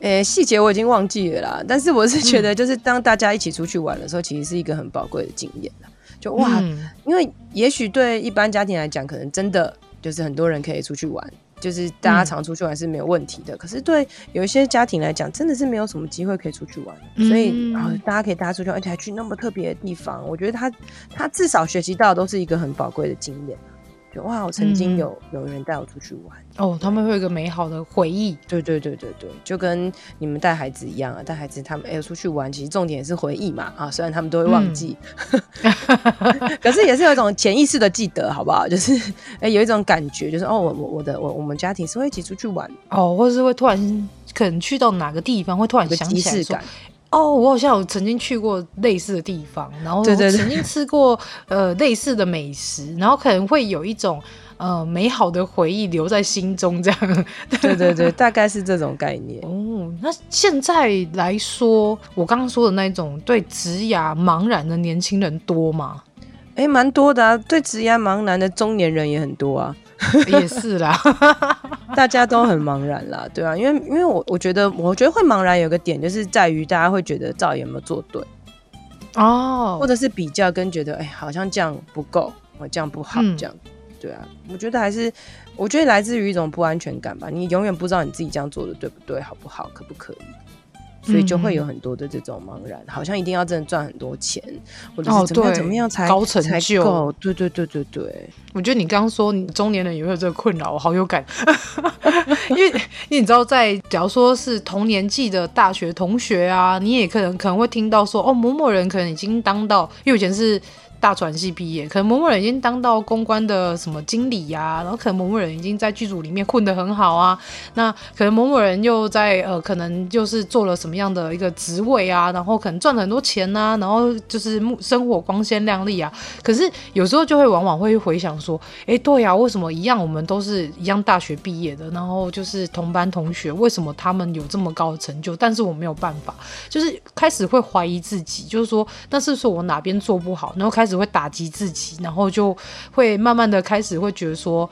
A: 诶、欸，细节我已经忘记了啦。但是我是觉得，就是当大家一起出去玩的时候，嗯、其实是一个很宝贵的经验。就哇，嗯、因为也许对一般家庭来讲，可能真的就是很多人可以出去玩，就是大家常出去玩是没有问题的。嗯、可是对有一些家庭来讲，真的是没有什么机会可以出去玩，嗯、所以然后大家可以大家出去玩，而且还去那么特别的地方，我觉得他他至少学习到都是一个很宝贵的经验。就哇，我曾经有、嗯、有人带我出去玩
B: 哦，他们会有一个美好的回忆。
A: 对对对对对，就跟你们带孩子一样啊，带孩子他们哎、欸、出去玩，其实重点也是回忆嘛啊，虽然他们都会忘记，嗯、可是也是有一种潜意识的记得，好不好？就是哎、欸、有一种感觉，就是哦，我我我的我我们家庭是会一起出去玩
B: 哦，或者是会突然可能去到哪个地方，会突然想起来说。哦，我好像有曾经去过类似的地方，然后曾经吃过呃类似的美食，然后可能会有一种呃美好的回忆留在心中，这样。
A: 对对对，大概是这种概念。
B: 哦，那现在来说，我刚刚说的那种对职涯茫然的年轻人多吗？
A: 哎，蛮多的啊，对职涯茫然的中年人也很多啊。
B: 也是啦，
A: 大家都很茫然啦，对啊，因为因为我我觉得我觉得会茫然有个点就是在于大家会觉得到底有没有做对。哦，或者是比较跟觉得哎、欸、好像这样不够，我这样不好这样，嗯、对啊，我觉得还是我觉得来自于一种不安全感吧，你永远不知道你自己这样做的对不对，好不好，可不可以。所以就会有很多的这种茫然，嗯、好像一定要真的赚很多钱，或者是怎么样怎么样才
B: 高成就？
A: 对对对对对，
B: 我觉得你刚刚说你中年人有没有这个困扰，我好有感，因为因为你知道，在假如说是同年纪的大学同学啊，你也可能可能会听到说，哦，某某人可能已经当到，因为以前是。大传系毕业，可能某某人已经当到公关的什么经理呀、然后可能某某人已经在剧组里面混得很好啊，那可能某某人又在呃，可能就是做了什么样的一个职位啊，然后可能赚了很多钱呐、啊，然后就是生活光鲜亮丽啊。可是有时候就会往往会回想说，哎，对呀、为什么一样我们都是一样大学毕业的，然后就是同班同学，为什么他们有这么高的成就，但是我没有办法，就是开始会怀疑自己，就是说，那是说我哪边做不好，然后开始。只会打击自己，然后就会慢慢的开始会觉得说，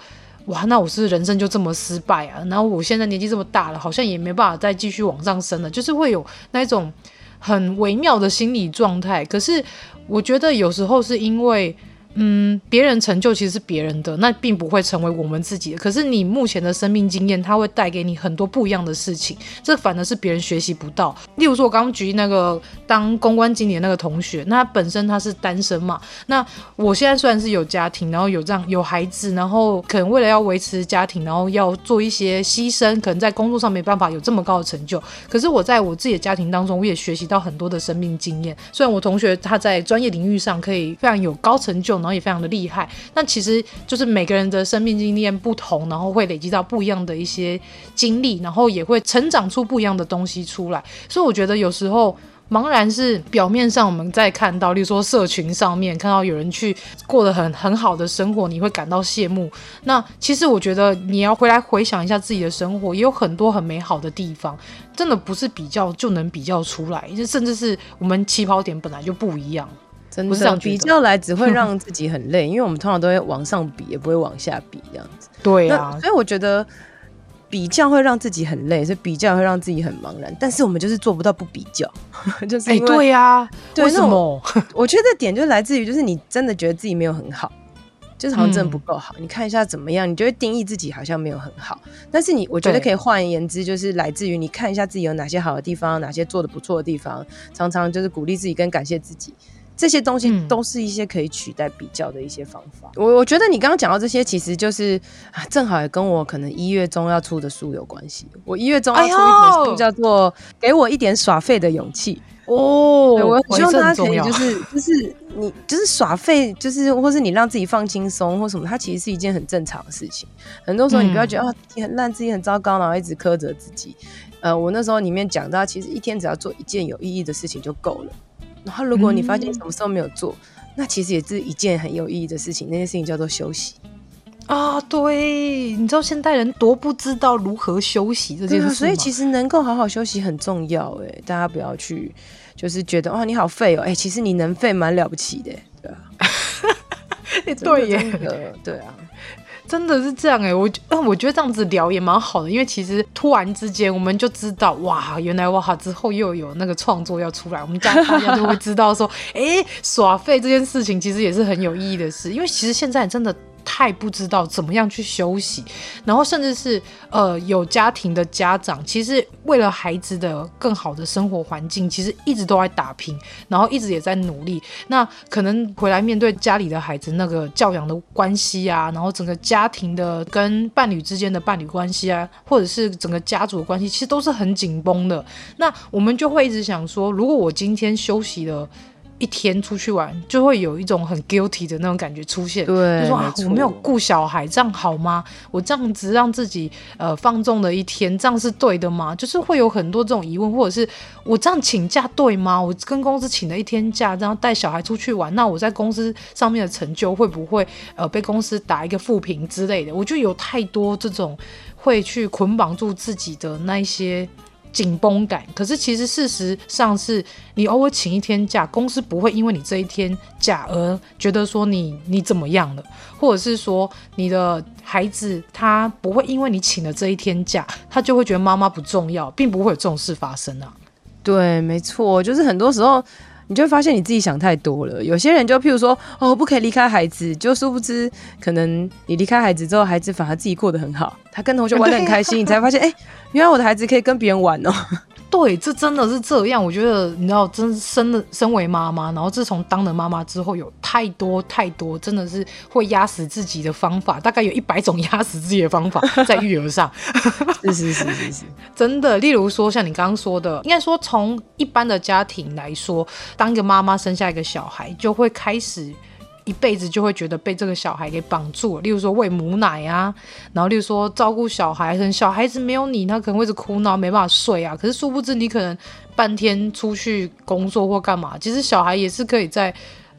B: 哇，那我是人生就这么失败啊？然后我现在年纪这么大了，好像也没办法再继续往上升了，就是会有那种很微妙的心理状态。可是我觉得有时候是因为。嗯，别人成就其实是别人的，那并不会成为我们自己的。可是你目前的生命经验，它会带给你很多不一样的事情，这反而是别人学习不到。例如说，我刚刚举例那个当公关经理的那个同学，那他本身他是单身嘛，那我现在虽然是有家庭，然后有这样有孩子，然后可能为了要维持家庭，然后要做一些牺牲，可能在工作上没办法有这么高的成就。可是我在我自己的家庭当中，我也学习到很多的生命经验。虽然我同学他在专业领域上可以非常有高成就，呢然后也非常的厉害，那其实就是每个人的生命经验不同，然后会累积到不一样的一些经历，然后也会成长出不一样的东西出来。所以我觉得有时候茫然是表面上我们在看到，例如说社群上面看到有人去过得很很好的生活，你会感到羡慕。那其实我觉得你要回来回想一下自己的生活，也有很多很美好的地方，真的不是比较就能比较出来，甚至是我们起跑点本来就不一样。
A: 真的比较来只会让 自己很累，因为我们通常都会往上比，也不会往下比这样子。
B: 对啊，
A: 所以我觉得比较会让自己很累，所以比较会让自己很茫然。但是我们就是做不到不比较，就是哎、
B: 欸、对呀、啊，为什么？
A: 我觉得这点就来自于，就是你真的觉得自己没有很好，就是好像真的不够好。嗯、你看一下怎么样，你就会定义自己好像没有很好。但是你，我觉得可以换言之，就是来自于你看一下自己有哪些好的地方，哪些做的不错的地方，常常就是鼓励自己跟感谢自己。这些东西都是一些可以取代比较的一些方法。嗯、我我觉得你刚刚讲到这些，其实就是啊，正好也跟我可能一月中要出的书有关系。我一月中要出一本书，叫做《给我一点耍废的勇气》哦。我希望大家可以就是就是你就是耍废，就是或是你让自己放轻松或什么，它其实是一件很正常的事情。很多时候你不要觉得啊，自己很烂，自己很糟糕，然后一直苛责自己。呃，我那时候里面讲到，其实一天只要做一件有意义的事情就够了。然后，如果你发现什么时候没有做，嗯、那其实也是一件很有意义的事情。那件事情叫做休息。
B: 啊，对，你知道现代人多不知道如何休息这件事，
A: 所以其实能够好好休息很重要，哎，大家不要去就是觉得哇你好废哦，哎，其实你能废蛮了不起的，对啊，
B: 对耶，
A: 对啊。
B: 真的是这样哎、欸，我嗯，我觉得这样子聊也蛮好的，因为其实突然之间我们就知道，哇，原来哇之后又有那个创作要出来，我们家大家就会知道说，哎、耍废这件事情其实也是很有意义的事，因为其实现在真的。太不知道怎么样去休息，然后甚至是呃有家庭的家长，其实为了孩子的更好的生活环境，其实一直都在打拼，然后一直也在努力。那可能回来面对家里的孩子那个教养的关系啊，然后整个家庭的跟伴侣之间的伴侣关系啊，或者是整个家族的关系，其实都是很紧绷的。那我们就会一直想说，如果我今天休息了。一天出去玩，就会有一种很 guilty 的那种感觉出现，
A: 对，
B: 就说啊，我没有顾小孩，这样好吗？我这样子让自己呃放纵了一天，这样是对的吗？就是会有很多这种疑问，或者是我这样请假对吗？我跟公司请了一天假，然后带小孩出去玩，那我在公司上面的成就会不会呃被公司打一个负评之类的？我觉得有太多这种会去捆绑住自己的那一些。紧绷感，可是其实事实上是你偶尔请一天假，公司不会因为你这一天假而觉得说你你怎么样了，或者是说你的孩子他不会因为你请了这一天假，他就会觉得妈妈不重要，并不会有这种事发生啊。
A: 对，没错，就是很多时候。你就会发现你自己想太多了。有些人就譬如说，哦，不可以离开孩子，就殊不知，可能你离开孩子之后，孩子反而自己过得很好，他跟同学玩得很开心，你才发现，哎、欸，原来我的孩子可以跟别人玩哦。
B: 对，这真的是这样。我觉得，你知道，真生的身为妈妈，然后自从当了妈妈之后，有太多太多，真的是会压死自己的方法，大概有一百种 压死自己的方法在育儿上。
A: 是是是是是，
B: 真的。例如说，像你刚刚说的，应该说从一般的家庭来说，当一个妈妈生下一个小孩，就会开始。一辈子就会觉得被这个小孩给绑住了，例如说喂母奶啊，然后例如说照顾小孩，可能小孩子没有你，他可能会一直哭闹，没办法睡啊。可是殊不知，你可能半天出去工作或干嘛，其实小孩也是可以在，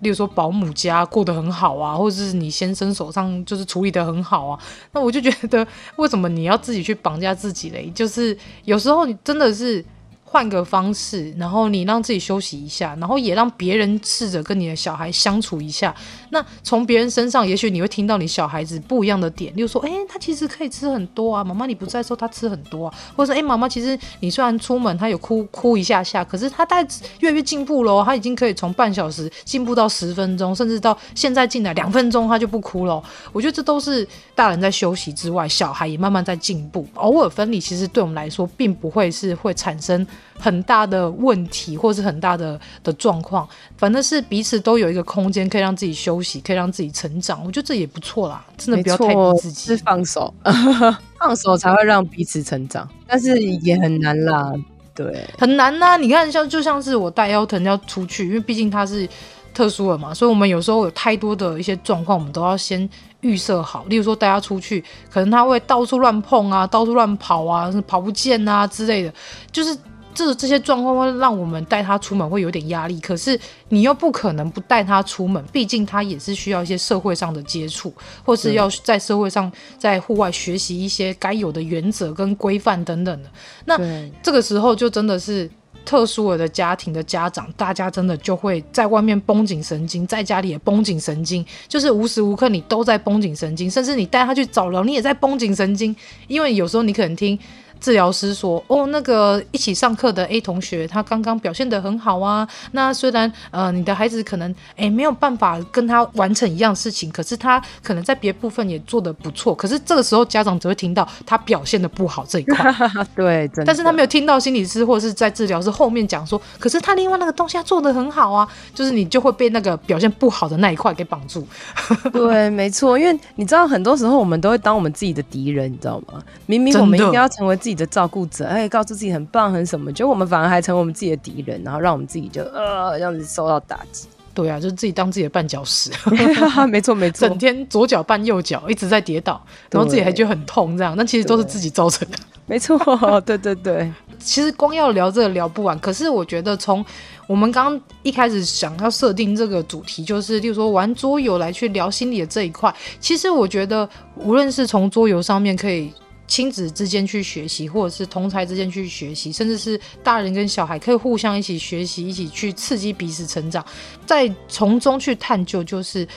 B: 例如说保姆家过得很好啊，或者是你先生手上就是处理得很好啊。那我就觉得，为什么你要自己去绑架自己嘞？就是有时候你真的是。换个方式，然后你让自己休息一下，然后也让别人试着跟你的小孩相处一下。那从别人身上，也许你会听到你小孩子不一样的点，例如说，哎，他其实可以吃很多啊，妈妈你不在的时候他吃很多啊，或者说，哎，妈妈其实你虽然出门他有哭哭一下下，可是他大越来越进步了，他已经可以从半小时进步到十分钟，甚至到现在进来两分钟他就不哭了。我觉得这都是大人在休息之外，小孩也慢慢在进步。偶尔分离，其实对我们来说，并不会是会产生。很大的问题，或是很大的的状况，反正是彼此都有一个空间，可以让自己休息，可以让自己成长。我觉得这也不错啦，真的不要太逼自己，
A: 是放手，放手才会让彼此成长。但是也很难啦，对，
B: 很难呐、啊。你看，像就像是我带 Elton 要出去，因为毕竟他是特殊的嘛，所以我们有时候有太多的一些状况，我们都要先预设好。例如说带他出去，可能他会到处乱碰啊，到处乱跑啊，跑不见啊之类的，就是。这这些状况会让我们带他出门会有点压力，可是你又不可能不带他出门，毕竟他也是需要一些社会上的接触，或是要在社会上在户外学习一些该有的原则跟规范等等的。那这个时候就真的是特殊的家庭的家长，大家真的就会在外面绷紧神经，在家里也绷紧神经，就是无时无刻你都在绷紧神经，甚至你带他去找人，你也在绷紧神经，因为有时候你可能听。治疗师说：“哦，那个一起上课的 A 同学，他刚刚表现得很好啊。那虽然呃，你的孩子可能诶没有办法跟他完成一样事情，可是他可能在别部分也做得不错。可是这个时候家长只会听到他表现得不好这一块，
A: 对，
B: 但是他没有听到心理师或者是在治疗师后面讲说，可是他另外那个东西他做得很好啊，就是你就会被那个表现不好的那一块给绑住。
A: 对，没错，因为你知道很多时候我们都会当我们自己的敌人，你知道吗？明明我们应该要成为自己的照顾者，哎，告诉自己很棒很什么，结果我们反而还成为我们自己的敌人，然后让我们自己就呃这样子受到打击。
B: 对啊，就是自己当自己的绊脚石。
A: 没错没错，
B: 整天左脚绊右脚，一直在跌倒，然后自己还觉得很痛，这样，那其实都是自己造成的。
A: 没错，对对对。
B: 其实光要聊这个聊不完。可是我觉得从我们刚刚一开始想要设定这个主题，就是例如说玩桌游来去聊心理的这一块。其实我觉得，无论是从桌游上面可以亲子之间去学习，或者是同才之间去学习，甚至是大人跟小孩可以互相一起学习，一起去刺激彼此成长，再从中去探究，就是。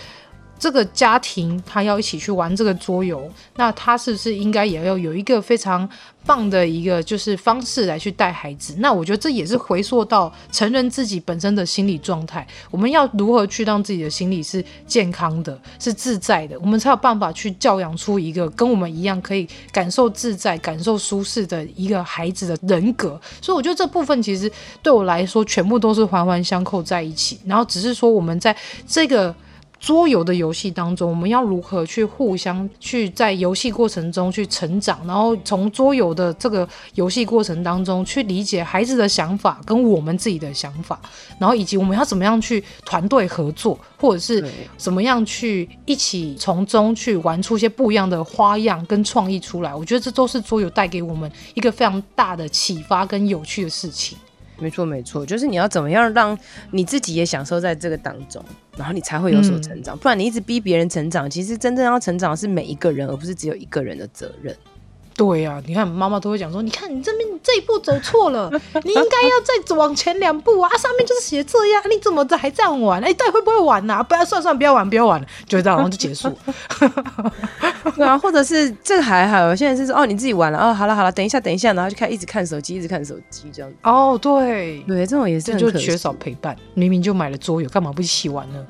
B: 这个家庭他要一起去玩这个桌游，那他是不是应该也要有一个非常棒的一个就是方式来去带孩子？那我觉得这也是回溯到成人自己本身的心理状态，我们要如何去让自己的心理是健康的、是自在的，我们才有办法去教养出一个跟我们一样可以感受自在、感受舒适的一个孩子的人格。所以我觉得这部分其实对我来说全部都是环环相扣在一起，然后只是说我们在这个。桌游的游戏当中，我们要如何去互相去在游戏过程中去成长，然后从桌游的这个游戏过程当中去理解孩子的想法跟我们自己的想法，然后以及我们要怎么样去团队合作，或者是怎么样去一起从中去玩出一些不一样的花样跟创意出来。我觉得这都是桌游带给我们一个非常大的启发跟有趣的事情。
A: 没错，没错，就是你要怎么样让你自己也享受在这个当中，然后你才会有所成长。嗯、不然你一直逼别人成长，其实真正要成长的是每一个人，而不是只有一个人的责任。
B: 对呀、啊，你看妈妈都会讲说，你看你这边这一步走错了，你应该要再往前两步啊！上面就是写这样，你怎么还这样玩？哎，到底会不会玩呐、啊？不要算算，不要玩，不要玩，就这样，然后就结束。
A: 对啊，或者是这个还好，有些人是说哦，你自己玩了哦，好了好了，等一下等一下，然后就开始一直看手机，一直看手机这样。
B: 哦，对
A: 对，这种也是
B: 就缺少陪伴。明明就买了桌游，干嘛不一起玩呢？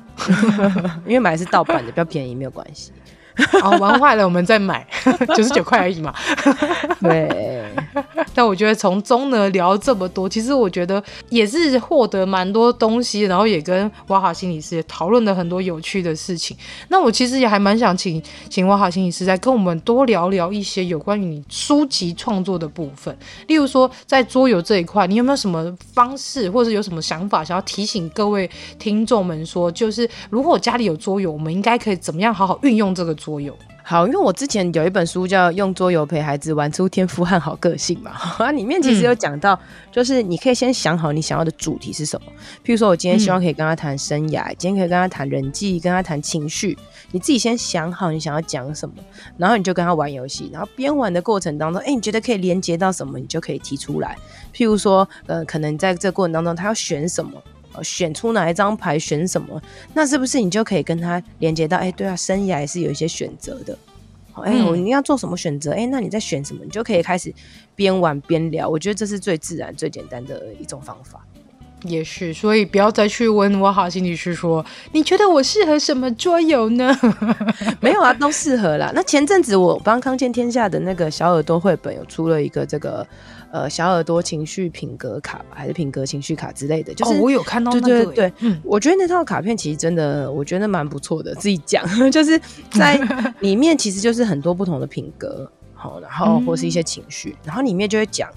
A: 因为买的是盗版的，比较便宜，没有关系。
B: 哦，玩坏了我们再买，九十九块而已嘛。
A: 对，
B: 但我觉得从中呢聊这么多，其实我觉得也是获得蛮多东西，然后也跟哇哈心理师也讨论了很多有趣的事情。那我其实也还蛮想请请哇哈心理师再跟我们多聊聊一些有关于你书籍创作的部分，例如说在桌游这一块，你有没有什么方式，或者有什么想法想要提醒各位听众们说，就是如果家里有桌游，我们应该可以怎么样好好运用这个。桌游
A: 好，因为我之前有一本书叫《用桌游陪孩子玩出天赋和好个性》嘛，它里面其实有讲到，就是你可以先想好你想要的主题是什么。譬如说，我今天希望可以跟他谈生涯，嗯、今天可以跟他谈人际，跟他谈情绪。你自己先想好你想要讲什么，然后你就跟他玩游戏，然后边玩的过程当中，哎、欸，你觉得可以连接到什么，你就可以提出来。譬如说，呃，可能在这个过程当中，他要选什么。选出哪一张牌，选什么，那是不是你就可以跟他连接到？哎、欸，对啊，生涯也是有一些选择的。哎、欸，我你要做什么选择？哎、欸，那你在选什么？你就可以开始边玩边聊。我觉得这是最自然、最简单的一种方法。
B: 也是，所以不要再去问我好心理师说，你觉得我适合什么桌游呢？
A: 没有啊，都适合啦。那前阵子我帮康健天下的那个小耳朵绘本有出了一个这个。呃，小耳朵情绪品格卡吧，还是品格情绪卡之类的，就是、
B: 哦、我有看到那个，
A: 对对对，嗯，我觉得那套卡片其实真的，我觉得蛮不错的。自己讲，就是在 里面其实就是很多不同的品格，好，然后或是一些情绪，嗯、然后里面就会讲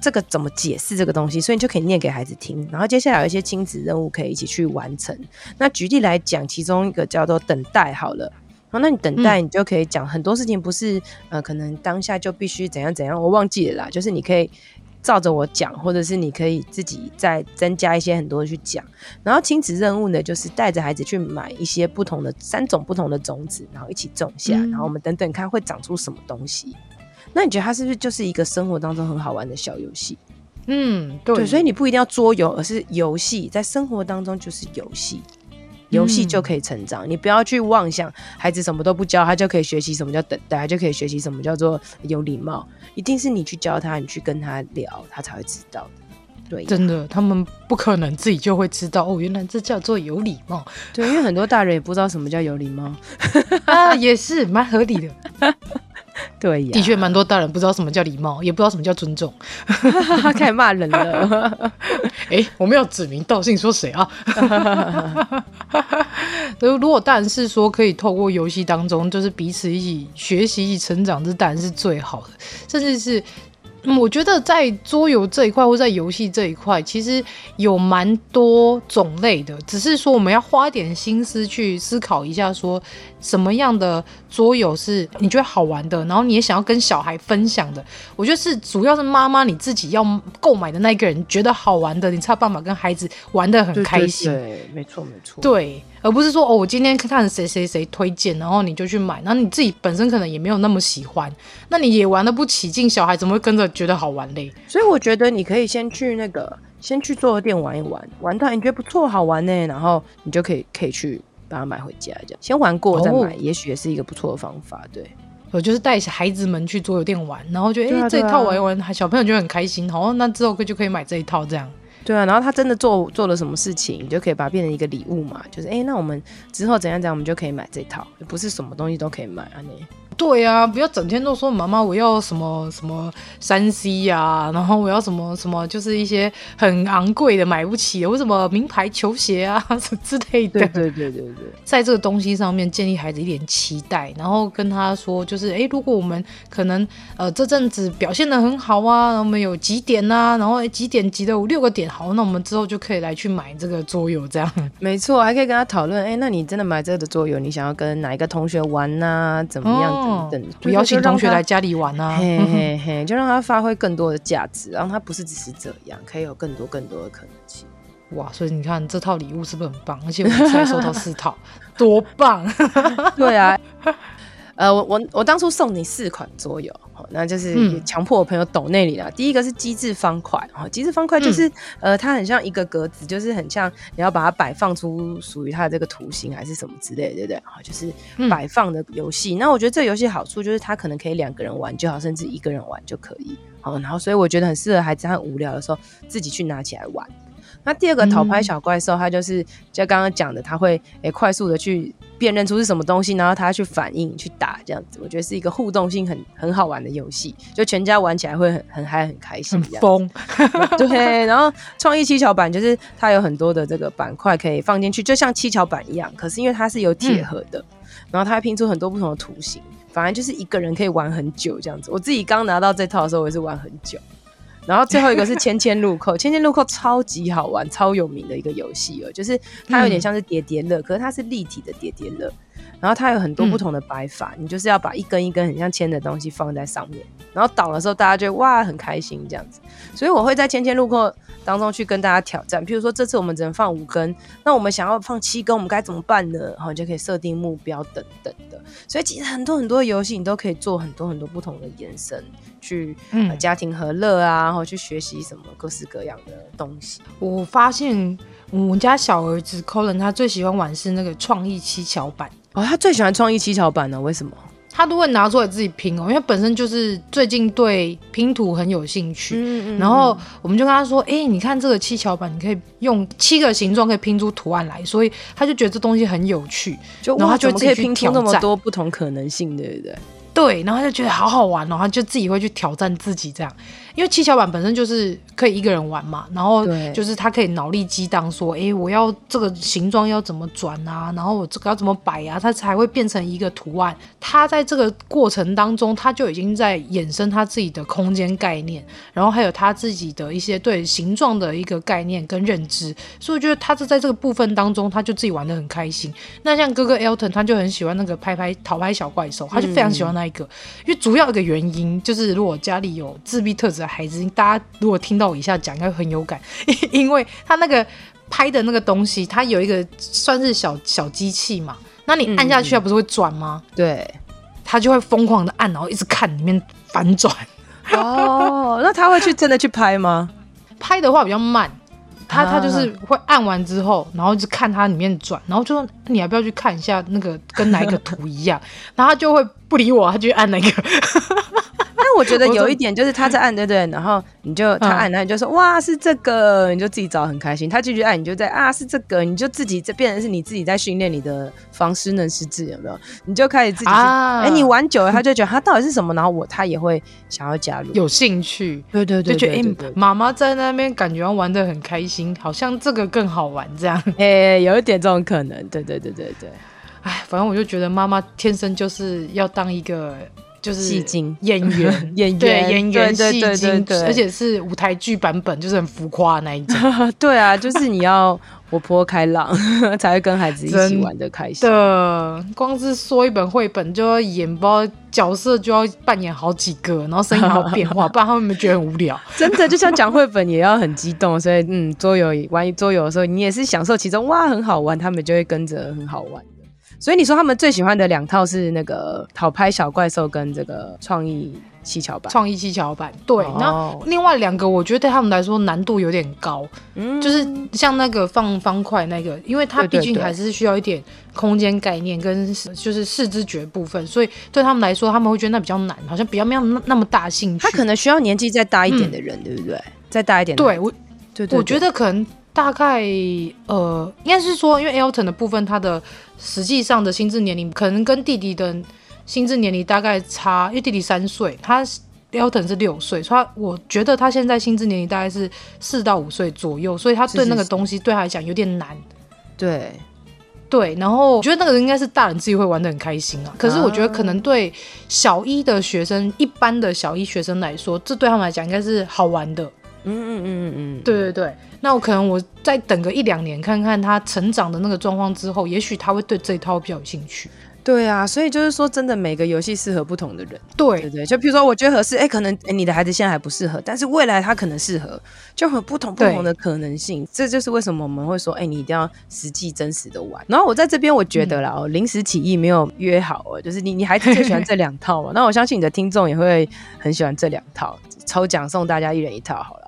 A: 这个怎么解释这个东西，所以你就可以念给孩子听。然后接下来有一些亲子任务可以一起去完成。那举例来讲，其中一个叫做等待，好了。好，那你等待，你就可以讲很多事情，不是、嗯、呃，可能当下就必须怎样怎样，我忘记了啦。就是你可以照着我讲，或者是你可以自己再增加一些很多去讲。然后亲子任务呢，就是带着孩子去买一些不同的三种不同的种子，然后一起种下，嗯、然后我们等等看会长出什么东西。那你觉得它是不是就是一个生活当中很好玩的小游戏？
B: 嗯，对，
A: 对。所以你不一定要桌游，而是游戏，在生活当中就是游戏。游戏就可以成长，嗯、你不要去妄想孩子什么都不教，他就可以学习什么叫等待，他就可以学习什么叫做有礼貌。一定是你去教他，你去跟他聊，他才会知道的。对，
B: 真的，他们不可能自己就会知道哦，原来这叫做有礼貌。
A: 对，因为很多大人也不知道什么叫有礼貌
B: 啊，也是蛮合理的。
A: 对呀，
B: 的确蛮多大人不知道什么叫礼貌，也不知道什么叫尊重，
A: 开始骂人了。
B: 哎、欸，我们要指名道姓说谁啊。如果但是说可以透过游戏当中，就是彼此一起学习、一起成长，这当然是最好的，甚至是。我觉得在桌游这一块，或在游戏这一块，其实有蛮多种类的。只是说，我们要花点心思去思考一下說，说什么样的桌游是你觉得好玩的，然后你也想要跟小孩分享的。我觉得是主要是妈妈你自己要购买的那个人觉得好玩的，你才有办法跟孩子玩的很开心。
A: 对，对，对，没错没错。
B: 对，而不是说哦，我今天看看谁谁谁推荐，然后你就去买，然后你自己本身可能也没有那么喜欢，那你也玩的不起劲，小孩怎么会跟着觉得好玩嘞？
A: 所以我觉得你可以先去那个。先去桌游店玩一玩，玩到你觉得不错、好玩呢，然后你就可以可以去把它买回家，这样先玩过再买，哦、也许也是一个不错的方法。对，
B: 我就是带孩子们去桌游店玩，然后觉得哎、啊欸、这一套玩一玩，小朋友就很开心，好，那之后就可以买这一套这样。
A: 对啊，然后他真的做做了什么事情，你就可以把它变成一个礼物嘛，就是哎、欸，那我们之后怎样怎样，我们就可以买这一套，不是什么东西都可以买啊你。
B: 对啊，不要整天都说妈妈我要什么什么三 C 呀，然后我要什么什么，就是一些很昂贵的买不起的，为什么名牌球鞋啊什么 之类的。
A: 对对对对对，
B: 在这个东西上面建立孩子一点期待，然后跟他说，就是哎，如果我们可能呃这阵子表现的很好啊，我们有几点啊，然后几点几的五六个点，好，那我们之后就可以来去买这个桌游，这样。
A: 没错，还可以跟他讨论，哎，那你真的买这个的桌游，你想要跟哪一个同学玩呐、啊？怎么样？哦等，等
B: 邀请同学来家里玩啊，
A: 嘿嘿嘿，就让他发挥更多的价值，然后他不是只是这样，可以有更多更多的可能性。
B: 哇，所以你看这套礼物是不是很棒？而且我们才收到四套，多棒！
A: 对啊。呃，我我我当初送你四款桌游，那就是强迫我朋友抖那里啦。嗯、第一个是机制方块，哈，机制方块就是、嗯、呃，它很像一个格子，就是很像你要把它摆放出属于它的这个图形还是什么之类的，对不对？哈，就是摆放的游戏。嗯、那我觉得这游戏好处就是它可能可以两个人玩就好，甚至一个人玩就可以。好，然后所以我觉得很适合孩子，他很无聊的时候自己去拿起来玩。那第二个讨拍小怪兽，它就是就刚刚讲的，它会诶、欸、快速的去辨认出是什么东西，然后他去反应去打这样子。我觉得是一个互动性很很好玩的游戏，就全家玩起来会很很嗨很开心疯，对。然后创意七巧板就是它有很多的这个板块可以放进去，就像七巧板一样，可是因为它是有铁盒的，嗯、然后它会拼出很多不同的图形，反而就是一个人可以玩很久这样子。我自己刚拿到这套的时候，我也是玩很久。然后最后一个是千千路扣，千千路扣超级好玩，超有名的一个游戏哦，就是它有点像是叠叠乐，可是它是立体的叠叠乐。然后它有很多不同的摆法，嗯、你就是要把一根一根很像铅的东西放在上面，然后倒的时候大家就哇很开心这样子。所以我会在千千路过当中去跟大家挑战，譬如说这次我们只能放五根，那我们想要放七根，我们该怎么办呢？然后就可以设定目标等等的。所以其实很多很多的游戏你都可以做很多很多不同的延伸，去、呃、家庭和乐啊，然后去学习什么各式各样的东西。
B: 我发现我们家小儿子 Colin 他最喜欢玩是那个创意七巧板。
A: 哦，他最喜欢创意七巧板呢？为什么？
B: 他都会拿出来自己拼哦，因为本身就是最近对拼图很有兴趣。嗯嗯嗯，然后我们就跟他说：“哎、欸，你看这个七巧板，你可以用七个形状可以拼出图案来。”所以他就觉得这东西很有趣，就然后他就自己去挑战
A: 那么多不同可能性，对不对？
B: 对，然后他就觉得好好玩哦，他就自己会去挑战自己这样。因为七巧板本身就是可以一个人玩嘛，然后就是他可以脑力激荡，说，哎，我要这个形状要怎么转啊，然后我这个要怎么摆啊，它才会变成一个图案。他在这个过程当中，他就已经在衍生他自己的空间概念，然后还有他自己的一些对形状的一个概念跟认知。所以我觉得他是在这个部分当中，他就自己玩的很开心。那像哥哥 Elton，他就很喜欢那个拍拍讨拍小怪兽，他就非常喜欢那一个，嗯、因为主要一个原因就是如果家里有自闭特质。孩子，大家如果听到我以下讲，应该很有感，因为他那个拍的那个东西，它有一个算是小小机器嘛，那你按下去，它不是会转吗？
A: 嗯、对，
B: 他就会疯狂的按，然后一直看里面反转。
A: 哦，那他会去真的去拍吗？
B: 拍的话比较慢，他他就是会按完之后，然后一直看它里面转，然后就说你要不要去看一下那个跟哪一个图一样，然后他就会不理我，他就按那个。
A: 我觉得有一点就是他在按，对对，然后你就他按，然后你就说哇是这个，你就自己找很开心。他继续按，你就在啊是这个，你就自己这变成是你自己在训练你的防失能失智有没有？你就开始自己哎、欸，你玩久了他就觉得他到底是什么，然后我他也会想要加入，
B: 有兴趣，对对对，就觉得哎妈妈在那边感觉玩的很开心，好像这个更好玩这样，
A: 哎、欸，有一点这种可能，对对对对对，
B: 哎，反正我就觉得妈妈天生就是要当一个。就是戏精演员，演员对演员戏精，而且是舞台剧版本，就是很浮夸那一种。
A: 对啊，就是你要活泼开朗，才会跟孩子一起玩的开心。
B: 的，光是说一本绘本就要演包角色，就要扮演好几个，然后声音还要变化，不然他们会觉得很无聊。
A: 真的，就像讲绘本也要很激动，所以嗯，桌游玩桌游的时候，你也是享受其中，哇，很好玩，他们就会跟着很好玩。所以你说他们最喜欢的两套是那个讨拍小怪兽跟这个创意七巧板。
B: 创意七巧板，对。那、哦、另外两个，我觉得对他们来说难度有点高。嗯，就是像那个放方块那个，因为它毕竟还是需要一点空间概念跟就是视知觉部分，所以对他们来说，他们会觉得那比较难，好像比较没有那么大兴趣。
A: 他可能需要年纪再大一点的人，嗯、对不对？再大一点的。
B: 对，我，对，对，对，我觉得可能。大概呃，应该是说，因为 Elton 的部分，他的实际上的心智年龄可能跟弟弟的心智年龄大概差，因为弟弟三岁，他 Elton 是六岁，所以他我觉得他现在心智年龄大概是四到五岁左右，所以他对那个东西对他来讲有点难。
A: 对
B: 对，然后我觉得那个应该是大人自己会玩的很开心啊。可是我觉得可能对小一的学生，一般的小一学生来说，这对他们来讲应该是好玩的。嗯嗯嗯嗯嗯，对对对。那我可能我再等个一两年，看看他成长的那个状况之后，也许他会对这一套比较有兴趣。
A: 对啊，所以就是说，真的每个游戏适合不同的人。
B: 对
A: 对对，就比如说，我觉得合适，哎，可能你的孩子现在还不适合，但是未来他可能适合，就很不同不同的可能性。这就是为什么我们会说，哎，你一定要实际真实的玩。然后我在这边，我觉得啦，哦、嗯，临时起意没有约好哦，就是你你孩子最喜欢这两套嘛？那我相信你的听众也会很喜欢这两套，抽奖送大家一人一套好了。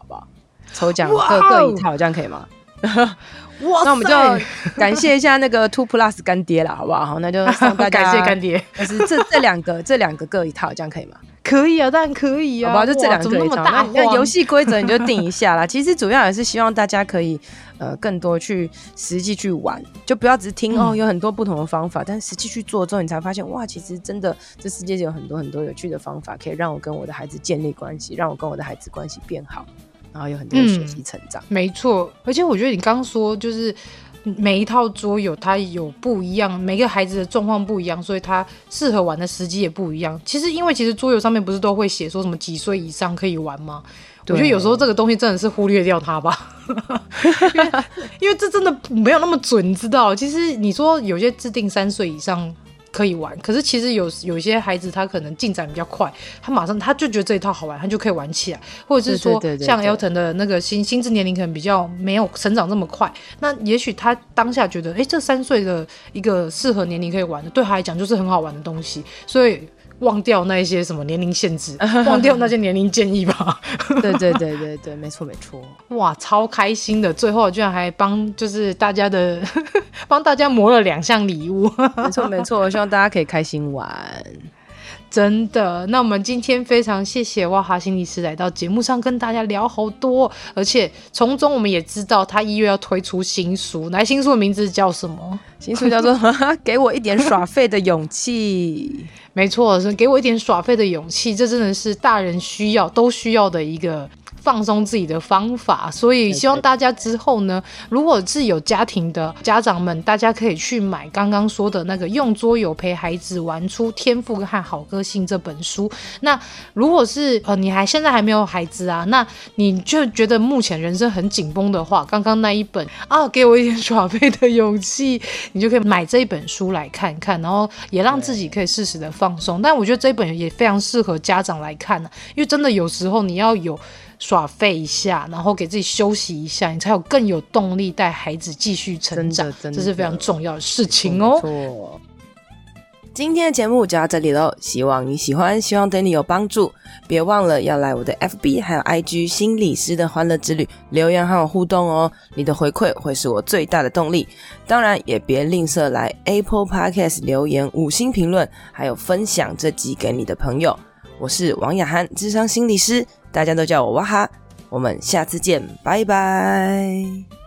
A: 抽奖各各一套，这样可以吗？
B: 哇
A: 那我们就感谢一下那个 Two Plus 干爹了，好不好？好，那就 大家
B: 感谢干爹。
A: 就是这这两个，这两个各一套，这样可以吗？
B: 可以啊，当然可以啊。好吧，
A: 就这两个各一套。那游戏规则你就定一下啦。其实主要也是希望大家可以呃更多去实际去玩，就不要只是听、嗯、哦，有很多不同的方法，但实际去做之后，你才发现哇，其实真的这世界有很多很多有趣的方法，可以让我跟我的孩子建立关系，让我跟我的孩子关系变好。然后有很多学习成长，
B: 嗯、没错。而且我觉得你刚刚说，就是每一套桌游它有不一样，每个孩子的状况不一样，所以它适合玩的时机也不一样。其实，因为其实桌游上面不是都会写说什么几岁以上可以玩吗？我觉得有时候这个东西真的是忽略掉它吧，因为因为这真的没有那么准，你知道？其实你说有些制定三岁以上。可以玩，可是其实有有些孩子他可能进展比较快，他马上他就觉得这一套好玩，他就可以玩起来，或者是说像 Elton 的那个心心智年龄可能比较没有成长这么快，那也许他当下觉得，哎，这三岁的一个适合年龄可以玩的，对他来讲就是很好玩的东西，所以。忘掉那一些什么年龄限制，忘掉那些年龄建议吧。
A: 对对对对对，没错没错。
B: 哇，超开心的！最后居然还帮就是大家的 帮大家磨了两项礼物。
A: 没错没错，希望大家可以开心玩。
B: 真的，那我们今天非常谢谢哇哈心理师来到节目上跟大家聊好多，而且从中我们也知道他一月要推出新书，来新书的名字叫什么？
A: 新书叫做 《给我一点耍废的勇气》。
B: 没错，是给我一点耍废的勇气，这真的是大人需要都需要的一个。放松自己的方法，所以希望大家之后呢，如果是有家庭的家长们，大家可以去买刚刚说的那个《用桌游陪孩子玩出天赋和好个性》这本书。那如果是呃你还现在还没有孩子啊，那你就觉得目前人生很紧绷的话，刚刚那一本啊，给我一点耍废 的勇气，你就可以买这一本书来看看，然后也让自己可以适时的放松。但我觉得这一本也非常适合家长来看呢，因为真的有时候你要有。耍废一下，然后给自己休息一下，你才有更有动力带孩子继续成长，这是非常重要的事情哦。
A: 今天的节目就到这里喽，希望你喜欢，希望对你有帮助。别忘了要来我的 FB 还有 IG 心理师的欢乐之旅留言和我互动哦，你的回馈会是我最大的动力。当然也别吝啬来 Apple Podcast 留言五星评论，还有分享这集给你的朋友。我是王雅涵，智商心理师。大家都叫我哇哈，我们下次见，拜拜。